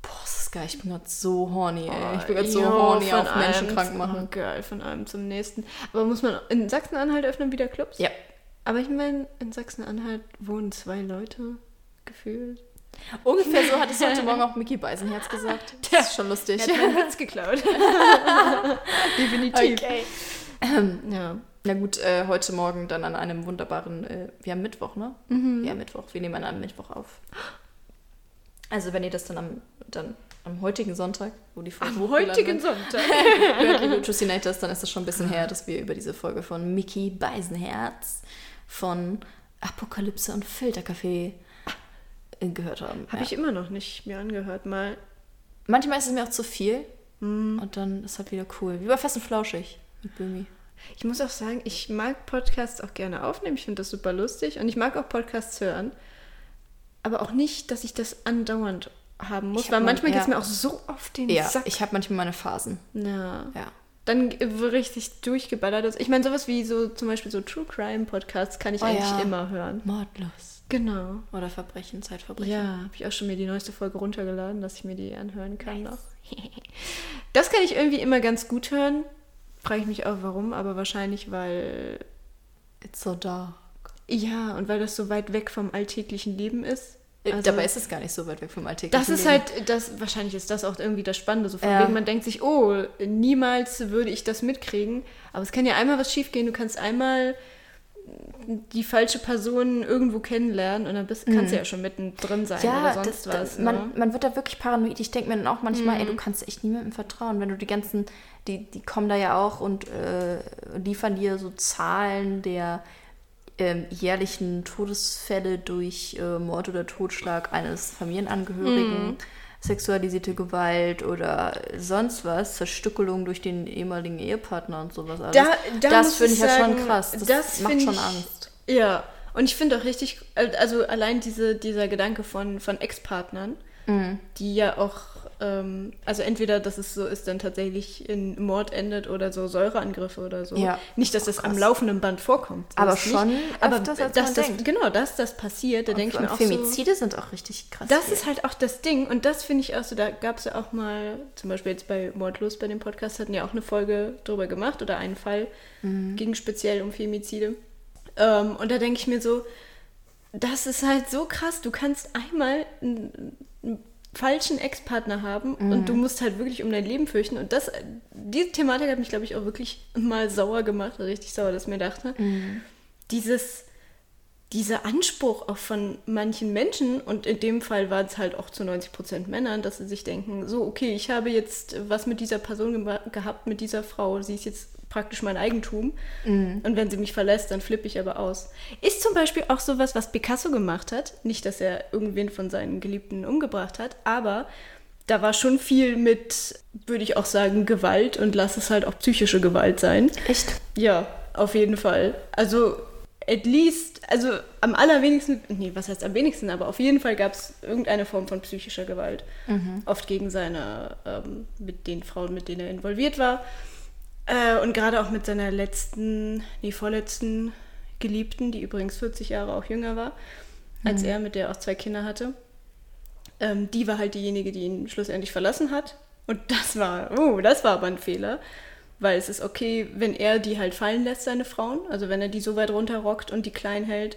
boah, das ist geil, ich bin gerade so horny, ey. Ich bin gerade so
Jo,
horny auf Menschen krank machen.
Oh, geil, von einem zum nächsten. Aber muss man in Sachsen-Anhalt öffnen wieder Clubs?
Ja.
Aber ich meine, in Sachsen-Anhalt wohnen zwei Leute gefühlt.
Ungefähr so hat es heute *laughs* Morgen auch Mickey Beisenherz gesagt. *laughs* Das ist schon lustig.
Er hat meinen Witz geklaut. *laughs* Definitiv.
Okay.
Ja.
Na gut, äh, heute Morgen dann an einem wunderbaren, äh, wir haben Mittwoch, ne?
Mhm.
Ja, Mittwoch. Wir nehmen an einem Mittwoch auf. Also wenn ihr das dann am, dann am heutigen Sonntag, wo die Folge
Am heutigen Sonntag. *laughs*
hört, liebe Trucinators, dann ist das schon ein bisschen her, dass wir über diese Folge von Mickey Beisenherz von Apokalypse und Filterkaffee äh, gehört haben.
Habe
Ja.
ich immer noch nicht mir angehört, mal.
Manchmal ist es mir auch zu viel
Mhm.
und dann ist halt wieder cool. Wie bei Fest und Flauschig mit Bömi.
Ich muss auch sagen, ich mag Podcasts auch gerne aufnehmen. Ich finde das super lustig und ich mag auch Podcasts hören. Aber auch nicht, dass ich das andauernd haben muss, weil
mal-
manchmal geht es mir auch so auf den
Ja,
Sack.
ich habe manchmal meine Phasen.
ja.
Ja.
Dann richtig durchgeballert. ist. Ich meine, sowas wie so zum Beispiel so True Crime Podcasts kann ich
Oh
eigentlich
ja.
immer hören.
Mordlos.
Genau.
Oder Verbrechen, Zeitverbrechen.
Ja, habe ich auch schon mir die neueste Folge runtergeladen, dass ich mir die anhören kann noch. *laughs* Das kann ich irgendwie immer ganz gut hören. Frage ich mich auch warum, aber wahrscheinlich, weil
It's so dark.
Ja, und weil das so weit weg vom alltäglichen Leben ist.
Äh,
Also-
Dabei ist es gar nicht so weit weg vom alltäglichen
Das ist
Leben.
halt, das, wahrscheinlich ist das auch irgendwie das Spannende. So von
Ja.
wegen, man denkt sich, oh, niemals würde ich das mitkriegen. Aber es kann ja einmal was schiefgehen. Du kannst einmal die falsche Person irgendwo kennenlernen und dann bist, kannst du ja schon mittendrin sein
Mhm. ja,
oder sonst
das,
was. ne?
man, man wird da wirklich paranoid. Ich denke mir dann auch manchmal,
Mhm.
ey, du kannst echt niemandem vertrauen. Wenn du die ganzen, die, die kommen da ja auch und äh, liefern dir so Zahlen der ähm, jährlichen Todesfälle durch äh, Mord oder Totschlag eines Familienangehörigen,
Mhm.
Sexualisierte Gewalt oder sonst was, Zerstückelung durch den ehemaligen Ehepartner und sowas alles.
Da- da
das finde
ich
ja schon
sagen,
krass. Das,
das
macht schon
ich-
Angst.
Ja, und ich finde auch richtig, also allein diese, dieser Gedanke von, von Ex-Partnern,
Mhm.
die ja auch ähm, also entweder, dass es so ist, dann tatsächlich in Mord endet oder so Säureangriffe oder so.
Ja.
Nicht, dass
Oh,
das am laufenden Band vorkommt. so
Aber schon
nicht. Aber
öfters, als
dass das,
denkt.
Genau, dass das passiert, da denke ich mir auch so...
Femizide sind auch richtig krass.
Das
viel.
ist halt auch das Ding und das finde ich auch so, da gab es ja auch mal, zum Beispiel jetzt bei Mordlos bei dem Podcast hatten ja auch eine Folge drüber gemacht oder einen Fall, ging speziell um Femizide. Ähm, und da denke ich mir so, das ist halt so krass, du kannst einmal einen falschen Ex-Partner haben und du musst halt wirklich um dein Leben fürchten. Und das, diese Thematik hat mich glaube ich auch wirklich mal sauer gemacht, richtig sauer, dass ich mir dachte, dieses dieser Anspruch auch von manchen Menschen, und in dem Fall war es halt auch zu 90 Prozent Männern, dass sie sich denken, so, okay, ich habe jetzt was mit dieser Person gema- gehabt, mit dieser Frau, sie ist jetzt praktisch mein Eigentum. Und wenn sie mich verlässt, dann flippe ich aber aus. Ist zum Beispiel auch sowas, was Picasso gemacht hat. Nicht, dass er irgendwen von seinen Geliebten umgebracht hat, aber da war schon viel mit, würde ich auch sagen, Gewalt und lass es halt auch psychische Gewalt sein.
Echt?
Ja, auf jeden Fall. Also, at least, also am allerwenigsten, nee, was heißt am wenigsten, aber auf jeden Fall gab es irgendeine Form von psychischer Gewalt. Oft gegen seine, ähm, mit den Frauen, mit denen er involviert war. Äh, und gerade auch mit seiner letzten, nee, vorletzten Geliebten, die übrigens 40 Jahre auch jünger war als er, mit der er auch zwei Kinder hatte. Ähm, die war halt diejenige, die ihn schlussendlich verlassen hat. Und das war, oh, das war aber ein Fehler. Weil es ist okay, wenn er die halt fallen lässt, seine Frauen. Also wenn er die so weit runterrockt und die klein hält,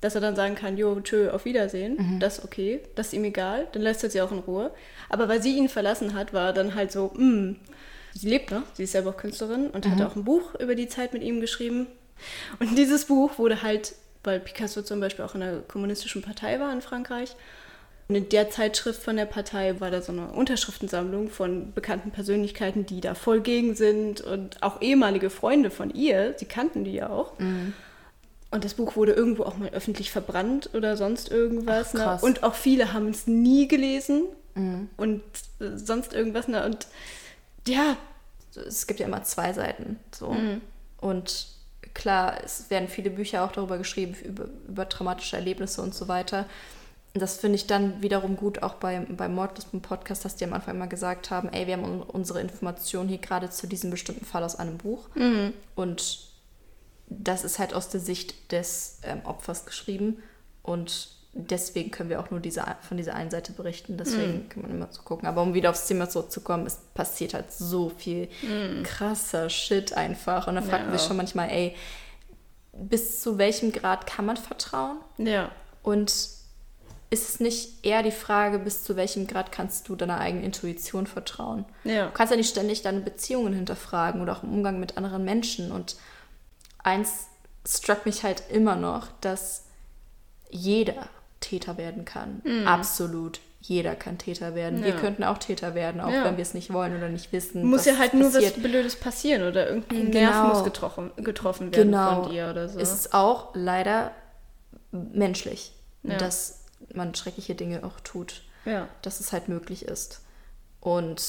dass er dann sagen kann, jo, tschö, auf Wiedersehen. Das ist okay, das ist ihm egal. Dann lässt er sie auch in Ruhe. Aber weil sie ihn verlassen hat, war dann halt so, mh, sie lebt noch, sie ist selber auch Künstlerin und hat auch ein Buch über die Zeit mit ihm geschrieben. Und dieses Buch wurde halt, weil Picasso zum Beispiel auch in der kommunistischen Partei war in Frankreich, in der Zeitschrift von der Partei war da so eine Unterschriftensammlung von bekannten Persönlichkeiten, die da voll gegen sind und auch ehemalige Freunde von ihr, sie kannten die ja auch. Und das Buch wurde irgendwo auch mal öffentlich verbrannt oder sonst irgendwas.
Ach,
ne?
krass.
Und auch viele haben es nie gelesen und äh, sonst irgendwas. Ne? Und ja,
es gibt ja immer zwei Seiten. So.
Mhm.
Und klar, es werden viele Bücher auch darüber geschrieben, über, über traumatische Erlebnisse und so weiter. Und das finde ich dann wiederum gut, auch beim, beim Mordlisten Podcast, dass die am Anfang immer gesagt haben, ey, wir haben un- unsere Informationen hier gerade zu diesem bestimmten Fall aus einem Buch. Und das ist halt aus der Sicht des ähm, Opfers geschrieben. Und deswegen können wir auch nur diese, von dieser einen Seite berichten. Deswegen kann man immer so gucken. Aber um wieder aufs Thema zurückzukommen, es passiert halt so viel krasser Shit einfach. Und dann fragt man
Ja.
sich schon manchmal, ey, bis zu welchem Grad kann man vertrauen?
ja,
Und ist es nicht eher die Frage, bis zu welchem Grad kannst du deiner eigenen Intuition vertrauen?
ja.
Du kannst ja nicht ständig deine Beziehungen hinterfragen oder auch im Umgang mit anderen Menschen. Und eins struck mich halt immer noch, dass jeder Täter werden kann. Absolut. Jeder kann Täter werden. Wir
Mhm. Ja.
könnten auch Täter werden, auch
Ja.
wenn wir es nicht wollen oder nicht wissen.
Muss ja halt nur
passiert.
was Blödes passieren oder irgendein
Genau.
Nerv muss getroffen, getroffen werden
Genau.
von dir oder so.
Es ist auch leider menschlich,
Ja.
dass man schreckliche Dinge auch tut.
ja.
dass es halt möglich ist. Und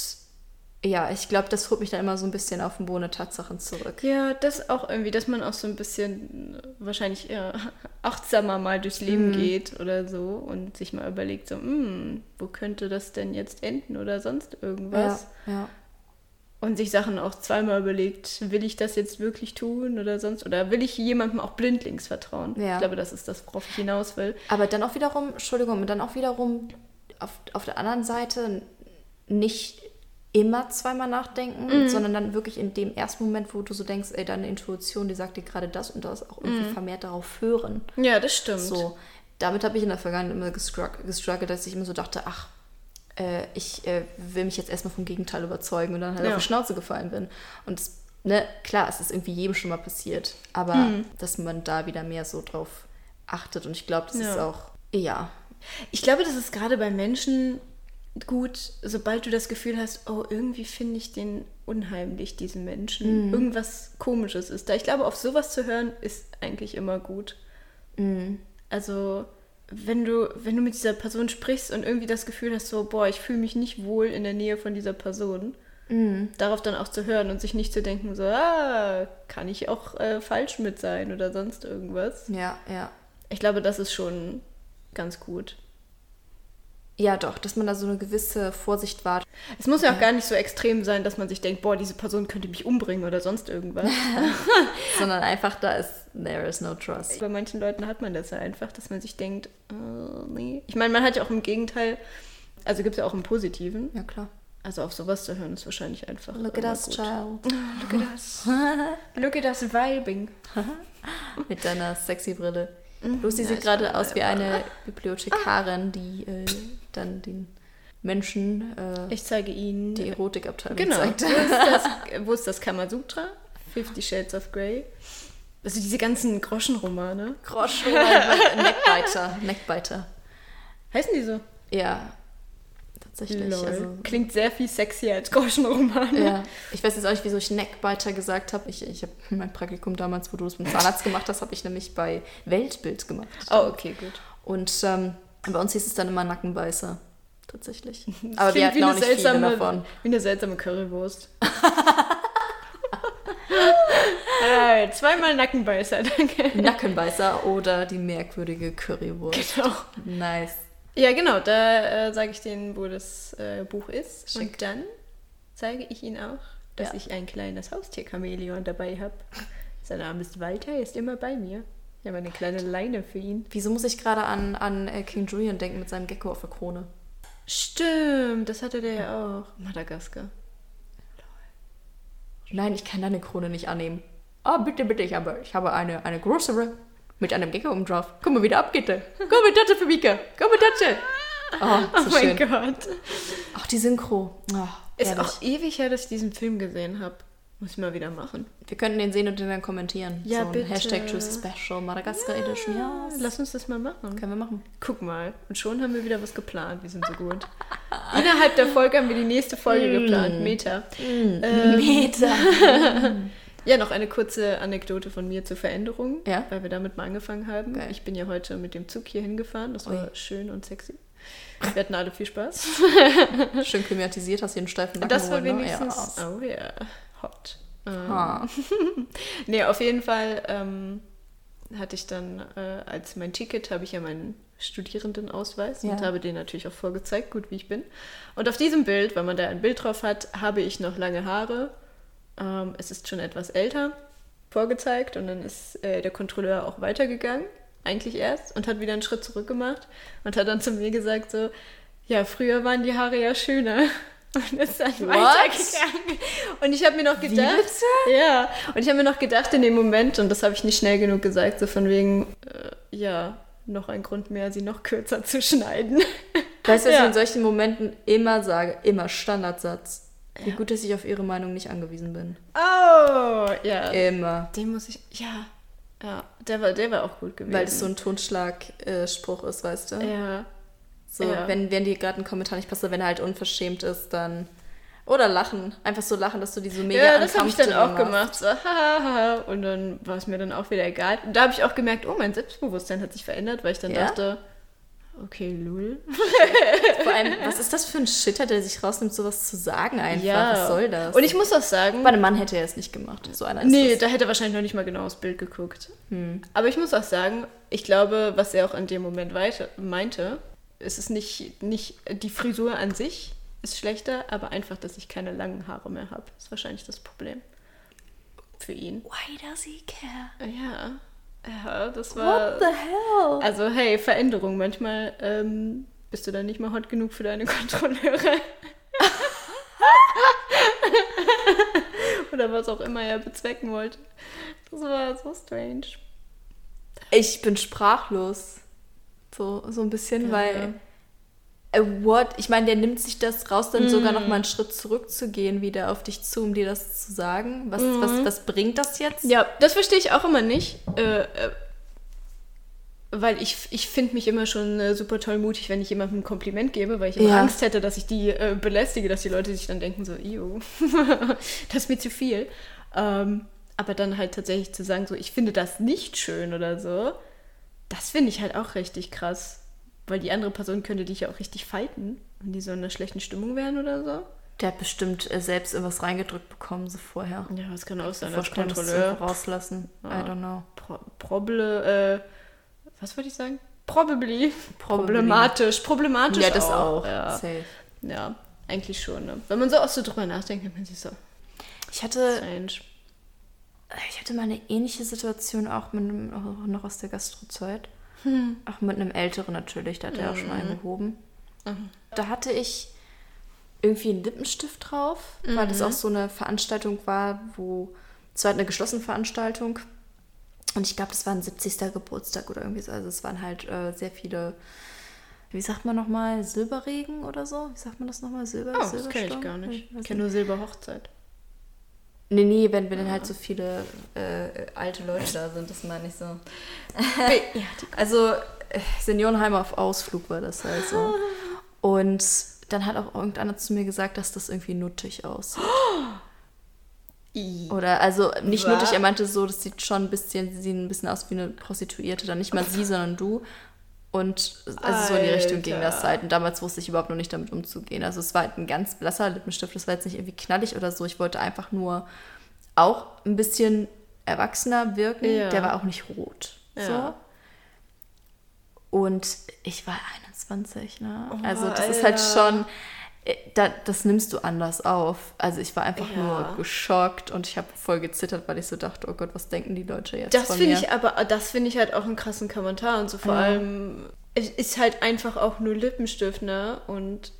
ja, ich glaube, das holt mich dann immer so ein bisschen auf den Boden der Tatsachen zurück.
Ja, das auch irgendwie, dass man auch so ein bisschen äh, wahrscheinlich eher *laughs* achtsamer mal durchs Leben geht oder so und sich mal überlegt, so, hm, wo könnte das denn jetzt enden oder sonst irgendwas.
Ja, ja.
Und sich Sachen auch zweimal überlegt, will ich das jetzt wirklich tun oder sonst, oder will ich jemandem auch blindlings vertrauen?
Ja.
Ich glaube, das ist das, worauf ich hinaus will.
Aber dann auch wiederum, Entschuldigung, und dann auch wiederum auf, auf der anderen Seite nicht immer zweimal nachdenken, sondern dann wirklich in dem ersten Moment, wo du so denkst, ey, deine Intuition, die sagt dir gerade das und das, auch irgendwie vermehrt darauf hören.
Ja, das stimmt.
So, damit habe ich in der Vergangenheit immer gestruggelt, gestruggelt dass ich immer so dachte, ach, äh, ich äh, will mich jetzt erstmal vom Gegenteil überzeugen und dann halt
Ja.
auf die Schnauze gefallen bin. Und es, ne, klar, es ist irgendwie jedem schon mal passiert, aber dass man da wieder mehr so drauf achtet und ich glaube, das ist
Ja.
auch, ja,
Ich glaube, das ist gerade bei Menschen gut, sobald du das Gefühl hast, oh, irgendwie finde ich den unheimlich, diesen Menschen. Irgendwas Komisches ist da. Ich glaube, auf sowas zu hören, ist eigentlich immer gut. Also, wenn du, wenn du mit dieser Person sprichst und irgendwie das Gefühl hast, so, boah, ich fühle mich nicht wohl in der Nähe von dieser Person, darauf dann auch zu hören und sich nicht zu denken, so, ah, kann ich auch äh, falsch mit sein oder sonst irgendwas.
ja, ja.
Ich glaube, das ist schon ganz gut.
Ja, doch, dass man da so eine gewisse Vorsicht wahrt.
Es muss ja auch gar nicht so extrem sein, dass man sich denkt, boah, diese Person könnte mich umbringen oder sonst irgendwas. *laughs*
sondern einfach da ist, there is no trust.
Bei manchen Leuten hat man das ja einfach, dass man sich denkt, äh, nee. Ich meine, man hat ja auch im Gegenteil, also gibt es ja auch im Positiven.
Ja, klar.
Also auf sowas zu hören ist wahrscheinlich einfach.
Look at us,
gut.
child. *laughs*
Look at us. *laughs* Look at us vibing.
Mit deiner sexy Brille.
Mhm.
Lucy sieht gerade aus wie eine Bibliothekarin, die äh, dann den Menschen äh,
Ich zeige Ihnen.
die Erotikabteilung
genau.
zeigt.
Wo ist, das, *laughs* wo ist das Kamasutra? Fifty Shades of Grey. Also diese ganzen Groschenromane.
Groschen, *laughs* Neckbiter. Neckbiter.
Heißen die so?
Ja, tatsächlich. Also,
Klingt sehr viel sexier als Groschenromane.
ja. Ich weiß jetzt auch nicht, wieso ich Neckbiter gesagt habe. Ich, ich habe mein Praktikum damals, wo du es mit Zahnarzt gemacht hast, habe ich nämlich bei Weltbild gemacht.
Oh, okay, gut.
Und ähm, bei uns hieß es dann immer Nackenbeißer. Tatsächlich. *laughs* Aber
Klingt
wir hatten
wie
auch
eine
nicht viele
seltsame,
davon.
Wie eine seltsame Currywurst. *laughs* äh, zweimal Nackenbeißer, danke.
Nackenbeißer oder die merkwürdige Currywurst.
Genau.
Nice.
Ja, genau, da äh, sage ich denen, wo das äh, Buch ist.
Schick.
Und dann zeige ich ihnen auch, dass
Ja.
ich ein kleines Haustier-Chamäleon dabei habe. Sein Name ist Walter, er ist immer bei mir. Ich habe eine kleine Leine für ihn.
Wieso muss ich gerade an, an äh, King Julian denken mit seinem Gecko auf der Krone?
Stimmt, das hatte der ja auch. Madagaskar.
Nein, ich kann deine Krone nicht annehmen. Oh, bitte, bitte, ich habe, ich habe eine, eine größere mit einem Gecko oben drauf. Komm mal wieder ab, bitte. Komm mit Tatsche für Mika. Komm mit Tatsche. Oh, so
Oh mein
schön.
Gott.
Auch die Synchro. Oh,
Ist
herrlich.
auch ewig her, dass ich diesen Film gesehen habe. Muss ich mal wieder machen.
Wir könnten den sehen und den dann kommentieren.
Ja,
so ein
bitte.
Hashtag Juicy Special Madagaskar Edition. Ja,
Lass uns das mal machen.
können wir machen.
Guck mal. Und schon haben wir wieder was geplant. Wir sind so gut. *laughs* Innerhalb der Folge haben wir die nächste Folge
Mm.
geplant. Meta. Ähm,
Meter. *laughs*
Ja, noch eine kurze Anekdote von mir zur Veränderung,
Ja?
weil wir damit mal angefangen haben.
Geil.
Ich bin ja heute mit dem Zug hier hingefahren. Das war
Ui.
schön und sexy. Wir hatten alle viel Spaß.
Schön klimatisiert, hast hier einen steifen Nacken.
Das war
geholt, ne?
wenigstens.
Ja.
Oh ja, hot. Ähm,
Ah. *laughs*
Nee, auf jeden Fall ähm, hatte ich dann äh, als mein Ticket, habe ich ja meinen Studierendenausweis und
Ja.
habe den natürlich auch vorgezeigt, gut wie ich bin. Und auf diesem Bild, weil man da ein Bild drauf hat, habe ich noch lange Haare. Ähm, es ist schon etwas älter vorgezeigt und dann ist äh, der Kontrolleur auch weitergegangen, eigentlich erst, und hat wieder einen Schritt zurück gemacht und hat dann zu mir gesagt so, ja, früher waren die Haare ja schöner. Und ist dann
What?
weitergegangen. Und ich habe mir noch gedacht, ja, und ich habe mir noch gedacht in dem Moment, und das habe ich nicht schnell genug gesagt, so von wegen, äh, ja, noch ein Grund mehr, sie noch kürzer zu schneiden.
Weißt du, was
Ja.
ich in solchen Momenten immer sage? Immer Standardsatz. Wie gut, dass ich auf ihre Meinung nicht angewiesen bin.
Oh, ja.
Immer.
Den muss ich, ja, ja, der war, der war auch gut gewesen.
Weil es so ein Totschlag-Spruch ist, weißt du?
ja,
So,
Ja.
wenn, wenn dir gerade ein Kommentar nicht passt, oder wenn er halt unverschämt ist, dann. Oder lachen. Einfach so lachen, dass du die so mega
ja, das habe ich dann auch
uncomfortable
gemacht.
machst.
So, hahaha. Und dann war es mir dann auch wieder egal. Und da habe ich auch gemerkt, oh, mein Selbstbewusstsein hat sich verändert, weil ich dann
Ja?
dachte, okay, lul. *laughs*
Vor allem, was ist das für ein Shitter, der sich rausnimmt, sowas zu sagen einfach?
Ja.
Was soll das?
Und ich muss auch sagen,
Bei einem Mann hätte er es nicht gemacht. So einer ist
Nee,
das.
da hätte er wahrscheinlich noch nicht mal genau aufs Bild geguckt.
Hm.
Aber ich muss auch sagen, ich glaube, was er auch in dem Moment weiter meinte, es ist nicht, nicht die Frisur an sich ist schlechter, aber einfach, dass ich keine langen Haare mehr habe. Ist wahrscheinlich das Problem. Für ihn.
Why does he care?
Ja. Ja, das war.
What the hell?
Also, hey, Veränderung. Manchmal ähm, bist du dann nicht mal hot genug für deine *laughs* Kontrolleure. Oder was auch immer er bezwecken wollte. Das war so strange.
Ich bin sprachlos. So, so ein bisschen,
Ja.
weil. Äh, what? Ich meine, der nimmt sich das raus, dann sogar
Mm.
noch mal einen Schritt zurückzugehen, wieder auf dich zu, um dir das zu sagen. Was, was, was bringt das jetzt?
Mhm. Ja, das verstehe ich auch immer nicht. Äh, äh, weil ich, ich finde mich immer schon äh, super toll mutig, wenn ich jemandem ein Kompliment gebe, weil ich immer
Ja.
Angst hätte, dass ich die äh, belästige, dass die Leute sich dann denken so, Io, *laughs* das ist mir zu viel. Ähm, aber dann halt tatsächlich zu sagen, so, ich finde das nicht schön oder so, das finde ich halt auch richtig krass. Weil die andere Person könnte dich ja auch richtig fighten, wenn die so in einer schlechten Stimmung wären oder so.
Der hat bestimmt äh, selbst irgendwas reingedrückt bekommen, so vorher.
Ja, was kann auch sein als
das
Kontrolleur.
rauslassen. I
Ja.
don't know.
Pro Proble, äh, was wollte ich sagen? Probably.
Probably.
Problematisch. Problematisch
Ja, das
auch.
auch.
Ja.
Safe.
ja, eigentlich schon. Ne? Wenn man so auch so drüber nachdenkt, denkt man sich so,
Ich hatte,
strange.
Ich hatte mal eine ähnliche Situation auch mit einem, auch noch aus der Gastrozeit. Auch mit einem Älteren natürlich, da hat er auch schon eingehoben. Da hatte ich irgendwie einen Lippenstift drauf, weil das auch so eine Veranstaltung war, wo, es war halt eine geschlossene Veranstaltung. Und ich glaube, das war ein 70. Geburtstag oder irgendwie so. Also es waren halt äh, sehr viele, wie sagt man nochmal, Silberregen oder so? Wie sagt man das nochmal? Silber?
Oh, das kenne ich
Silbersturm?
gar nicht. Ich kenne nur Silberhochzeit.
Nee, nee, wenn, wenn dann halt so viele äh, alte Leute da sind, das meine ich so. *laughs* Also äh, Seniorenheim auf Ausflug war das halt so. *laughs* Und dann hat auch irgendeiner zu mir gesagt, dass das irgendwie nuttig aussieht. *gasps* Oder also nicht nuttig, er meinte so, das sieht schon ein bisschen, sie sehen ein bisschen aus wie eine Prostituierte, dann nicht mal sie, sondern du. Und also so in die Richtung ging das
Alter.
halt. Und damals wusste ich überhaupt noch nicht damit umzugehen. Also es war halt ein ganz blasser Lippenstift, das war jetzt nicht irgendwie knallig oder so. Ich wollte einfach nur auch ein bisschen erwachsener wirken.
Ja.
Der war auch nicht rot.
Ja.
So. Und ich war 21, ne?
Oh,
also das ist halt
Alter.
schon, das nimmst du anders auf. Also ich war einfach
Ja.
nur geschockt und ich habe voll gezittert, weil ich so dachte, oh Gott, was denken die Leute jetzt
Das finde ich aber, das finde ich halt auch einen krassen Kommentar und so vor
Ja.
allem, es ist halt einfach auch nur Lippenstift, ne? Und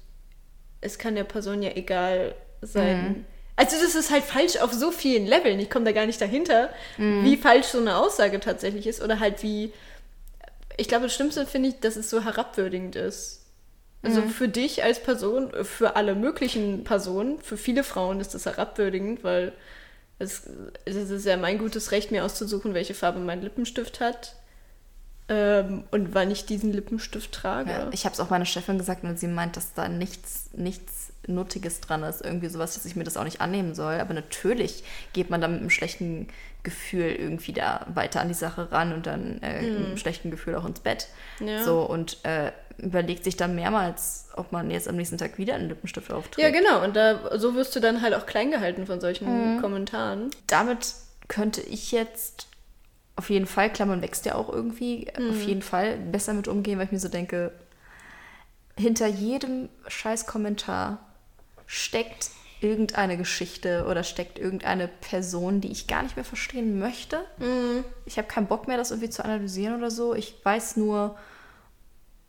es kann der Person ja egal sein.
Mhm.
Also das ist halt falsch auf so vielen Leveln. Ich komme da gar nicht dahinter,
Mhm.
wie falsch so eine Aussage tatsächlich ist oder halt wie. Ich glaube, das Schlimmste finde ich, dass es so herabwürdigend ist. Also
Mhm.
für dich als Person, für alle möglichen Personen, für viele Frauen ist das herabwürdigend, weil es, es ist ja mein gutes Recht, mir auszusuchen, welche Farbe mein Lippenstift hat ähm, und wann ich diesen Lippenstift trage.
Ja, ich habe es auch meiner Chefin gesagt und sie meint, dass da nichts, nichts Nuttiges dran ist. Irgendwie sowas, dass ich mir das auch nicht annehmen soll. Aber natürlich geht man dann mit einem schlechten Gefühl irgendwie da weiter an die Sache ran und dann äh, mit einem schlechten Gefühl auch ins Bett.
Ja.
So und äh, überlegt sich dann mehrmals, ob man jetzt am nächsten Tag wieder einen Lippenstift aufträgt.
ja, genau. Und da, so wirst du dann halt auch klein gehalten von solchen Kommentaren.
damit könnte ich jetzt auf jeden Fall, Klammern wächst ja auch irgendwie, auf jeden Fall besser mit umgehen, weil ich mir so denke, hinter jedem scheiß Kommentar steckt irgendeine Geschichte oder steckt irgendeine Person, die ich gar nicht mehr verstehen möchte. Ich habe keinen Bock mehr, das irgendwie zu analysieren oder so. Ich weiß nur,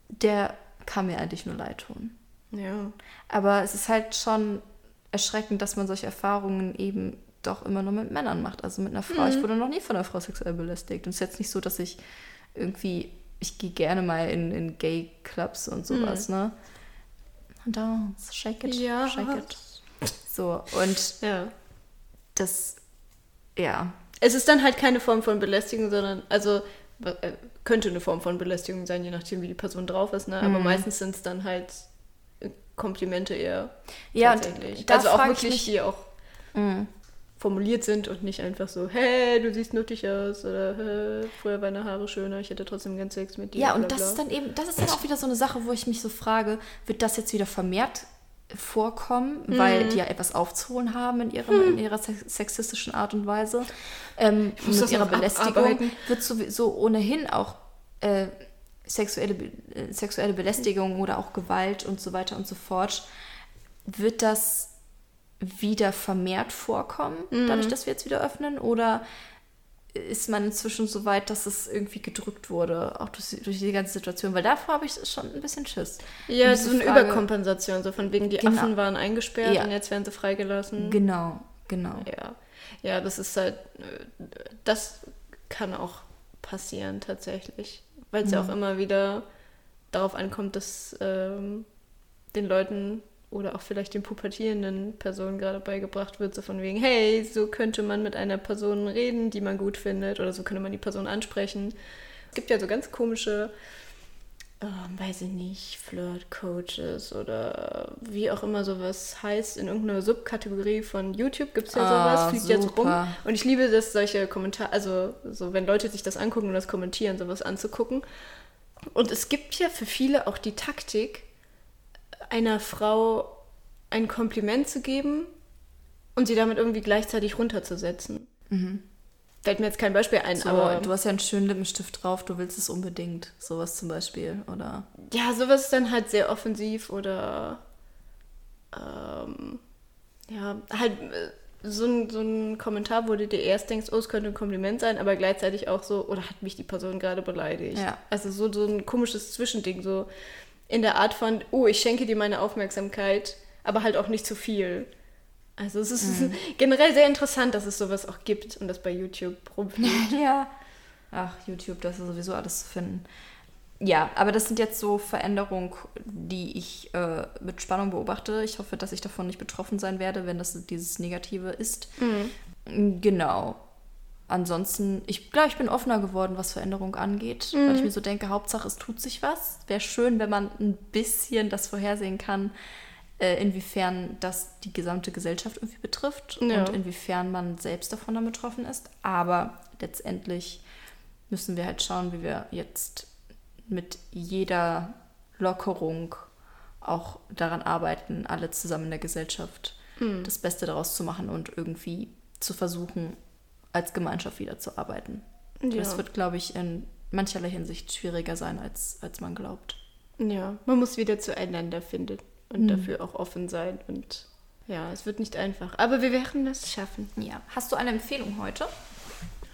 der kann mir eigentlich nur leid tun.
Ja.
Aber es ist halt schon erschreckend, dass man solche Erfahrungen eben doch immer nur mit Männern macht. Also mit einer Frau. Ich wurde noch nie von einer Frau sexuell belästigt. Und es ist jetzt nicht so, dass ich irgendwie, ich gehe gerne mal in, in Gay-Clubs und sowas, ne? Dance, shake it,
Ja.
shake it. So, und
Ja.
das, ja,
Es ist dann halt keine Form von Belästigung, sondern, also äh, könnte eine Form von Belästigung sein, je nachdem, wie die Person drauf ist, ne? Aber meistens sind es dann halt äh, Komplimente eher.
Ja, und
tatsächlich.
da
also auch wirklich,
mich-
die auch formuliert sind und nicht einfach so, hey, du siehst nuttig aus oder hey, früher waren deine Haare schöner, ich hätte trotzdem gern Sex mit dir.
Ja, und
bla,
das ist dann eben, das ist dann auch wieder so eine Sache, wo ich mich so frage, wird das jetzt wieder vermehrt vorkommen, weil
Mhm.
die ja etwas aufzuholen haben in, ihrem, in ihrer sex- sexistischen Art und Weise. Ähm,
muss
mit
das
ihrer Belästigung
abarbeiten.
wird sowieso ohnehin auch äh, sexuelle, äh, sexuelle Belästigung oder auch Gewalt und so weiter und so fort. Wird das wieder vermehrt vorkommen,
Mhm.
dadurch, dass wir jetzt wieder öffnen? Oder ist man inzwischen so weit, dass es irgendwie gedrückt wurde, auch durch, die- durch die ganze Situation? Weil davor habe ich schon ein bisschen Schiss.
Ja,
Und
es ist
diese
eine
Frage-
Überkompensation, so von wegen, die
Genau.
Affen waren eingesperrt
Ja.
und jetzt werden sie freigelassen.
Genau, genau.
Ja, ja, das ist halt, äh, das kann auch passieren tatsächlich, weil es ja auch immer wieder darauf ankommt, dass ähm, den Leuten oder auch vielleicht den pubertierenden Personen gerade beigebracht wird, so von wegen, hey, so könnte man mit einer Person reden, die man gut findet, oder so könnte man die Person ansprechen. Es gibt ja so ganz komische, ähm, weiß ich nicht, Flirt-Coaches oder wie auch immer sowas heißt. In irgendeiner Subkategorie von YouTube gibt es ja
Ah,
sowas, fliegt jetzt rum.
super.
Und ich liebe das, solche Kommentare, also so, wenn Leute sich das angucken und das kommentieren, sowas anzugucken. Und es gibt ja für viele auch die Taktik, einer Frau ein Kompliment zu geben und sie damit irgendwie gleichzeitig runterzusetzen. fällt mir jetzt kein Beispiel ein,
So,
aber
du hast ja einen schönen Lippenstift drauf, du willst es unbedingt. Sowas zum Beispiel. Oder.
ja, sowas ist dann halt sehr offensiv oder ähm, ja, halt äh, so ein, so ein Kommentar, wo du dir erst denkst, oh, es könnte ein Kompliment sein, aber gleichzeitig auch so, oder hat mich die Person gerade beleidigt?
Ja.
Also so, so ein komisches Zwischending, so in der Art von, oh, ich schenke dir meine Aufmerksamkeit, aber halt auch nicht zu viel. Also es ist
Mhm. *laughs*
generell sehr interessant, dass es sowas auch gibt und das bei YouTube rumfliegt. *laughs*
Ja. Ach, YouTube, das ist sowieso alles zu finden. Ja, aber das sind jetzt so Veränderungen, die ich äh, mit Spannung beobachte. Ich hoffe, dass ich davon nicht betroffen sein werde, wenn das dieses Negative ist. Genau. Ansonsten, ich glaube, ich bin offener geworden, was Veränderung angeht, weil ich mir so denke, Hauptsache, es tut sich was. Wäre schön, wenn man ein bisschen das vorhersehen kann, äh, inwiefern das die gesamte Gesellschaft irgendwie betrifft
Ja.
und inwiefern man selbst davon dann betroffen ist. Aber letztendlich müssen wir halt schauen, wie wir jetzt mit jeder Lockerung auch daran arbeiten, alle zusammen in der Gesellschaft das Beste daraus zu machen und irgendwie zu versuchen, als Gemeinschaft wieder zu arbeiten.
Ja.
Das wird, glaube ich, in mancherlei Hinsicht schwieriger sein, als, als man glaubt.
Ja, man muss wieder zueinander finden und
Mhm.
dafür auch offen sein und ja, es wird nicht einfach, aber wir werden das schaffen.
Ja. Hast du eine Empfehlung heute?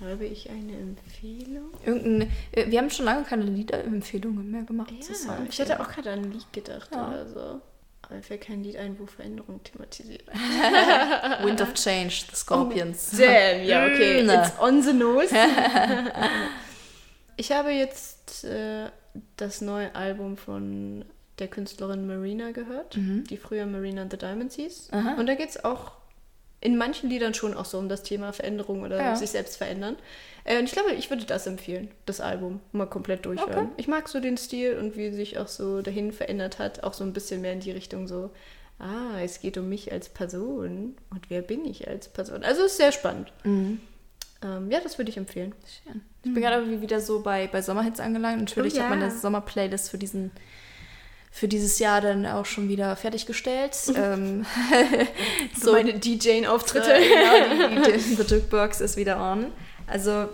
Habe ich eine Empfehlung?
Irgendein, äh, wir haben schon lange keine Liederempfehlungen mehr gemacht.
Ja, ich hatte auch gerade an ein Lied gedacht
Ja.
oder so. Mir fällt kein Lied ein, wo Veränderung thematisiert. *laughs*
Wind of Change, The Scorpions.
Damn, ja, okay. *laughs* It's on the nose. *laughs* ich habe jetzt äh, das neue Album von der Künstlerin Marina gehört, die früher Marina and the Diamonds hieß.
Mhm. Aha.
Und da geht es auch in manchen Liedern schon auch so um das Thema Veränderung oder
Ja.
sich selbst verändern. Äh, und ich glaube, ich würde das empfehlen, das Album mal komplett durchhören.
Okay.
Ich mag so den Stil und wie sich auch so dahin verändert hat, auch so ein bisschen mehr in die Richtung so, ah, es geht um mich als Person und wer bin ich als Person. Also es ist sehr spannend.
Mhm.
Ähm, ja, das würde ich empfehlen.
Schön. Ich bin gerade wieder so bei, bei Sommerhits angelangt. Natürlich
Oh ja.
habe meine Sommerplaylist für diesen für dieses Jahr dann auch schon wieder fertiggestellt. ähm, *laughs*
So meine DJ-Auftritte. *laughs*
Genau, die, die, die Jukebox ist wieder on. Also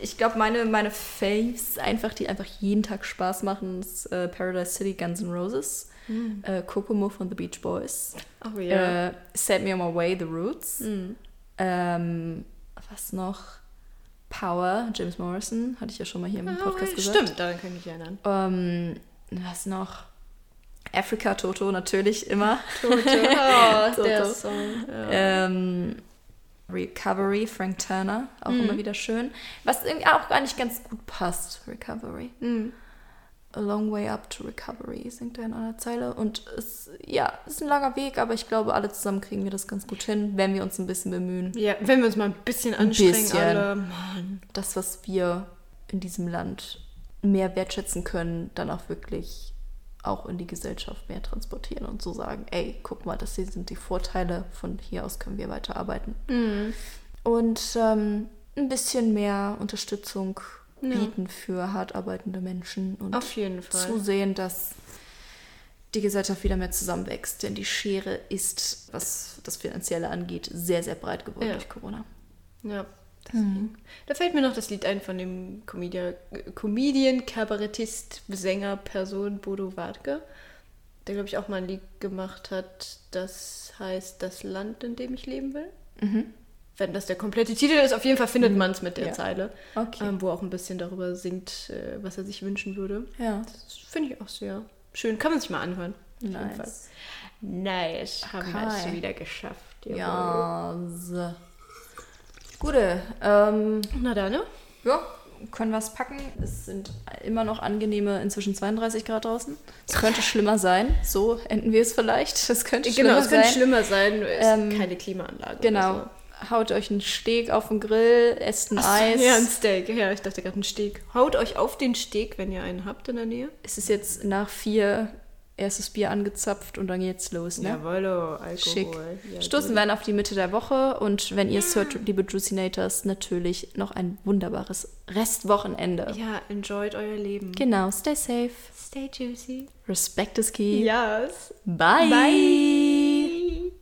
ich glaube, meine, meine Faves einfach, die einfach jeden Tag Spaß machen, ist äh, Paradise City, Guns N' Roses, äh, Kokomo von The Beach Boys,
Oh ja.
äh, Set Me On My Way, The Roots,
Mhm.
ähm, was noch? Power, James Morrison, hatte ich ja schon mal hier im Podcast
Ah,
gesagt.
Stimmt, daran kann ich mich erinnern.
Ähm, was noch? Africa Toto natürlich immer.
Tote. *laughs* Oh,
Toto.
der Song. Ja.
Ähm, Recovery, Frank Turner, auch
Mhm.
immer wieder schön. Was irgendwie auch gar nicht ganz gut passt, Recovery.
Mhm.
A long way up to recovery, singt er in einer Zeile. Und es, ja, ist ein langer Weg, aber ich glaube, alle zusammen kriegen wir das ganz gut hin, wenn wir uns ein bisschen bemühen.
Ja, wenn wir uns mal ein bisschen anstrengen,
bisschen.
alle. Mann.
Das, was wir in diesem Land mehr wertschätzen können, dann auch wirklich auch in die Gesellschaft mehr transportieren und so sagen, ey, guck mal, das hier sind die Vorteile, von hier aus können wir weiterarbeiten.
Mhm.
Und ähm, ein bisschen mehr Unterstützung
Ja.
bieten für hart arbeitende Menschen und
Auf jeden Fall.
zusehen, dass die Gesellschaft wieder mehr zusammenwächst. Denn die Schere ist, was das Finanzielle angeht, sehr, sehr breit geworden
Ja.
durch Corona.
Ja. Deswegen. Da fällt mir noch das Lied ein von dem Comedian, Comedian Kabarettist, Sänger, Person Bodo Wartke, der, glaube ich, auch mal ein Lied gemacht hat, das heißt Das Land, in dem ich leben will. Wenn das der komplette Titel ist, auf jeden Fall findet man es mit der
Ja.
Zeile,
Okay.
ähm, wo er auch ein bisschen darüber singt, äh, was er sich wünschen würde.
ja.
Das finde ich auch sehr schön. Kann man sich mal anhören. Auf.
Nice.
Nice. Haben wir es wieder geschafft. Jawohl.
Ja. so. Gute. Ähm,
Na dann, ne?
ja, können wir es packen. Es sind immer noch angenehme, inzwischen 32 Grad draußen. Es könnte schlimmer sein. So enden wir es vielleicht. Es könnte
Genau,
schlimmer
es könnte
sein.
schlimmer sein. Es
Ähm,
ist keine Klimaanlage.
Genau.
Oder
Haut euch einen Steg auf den Grill, esst ein
so.
Eis.
Ja, ein Steak. Ja, ich dachte gerade ein Steg. Haut euch auf den Steg, wenn ihr einen habt in der Nähe.
Es ist jetzt nach vier erstes Bier angezapft und dann geht's los. Ne?
Jawollo, Alkohol.
Schick.
Ja,
Stoßen wir an auf die Mitte der Woche und wenn ihr es hört, liebe Juicinators, natürlich noch ein wunderbares Restwochenende.
Ja, enjoyt euer Leben.
Genau, stay safe.
Stay juicy.
Respect is key.
Yes.
Bye.
Bye.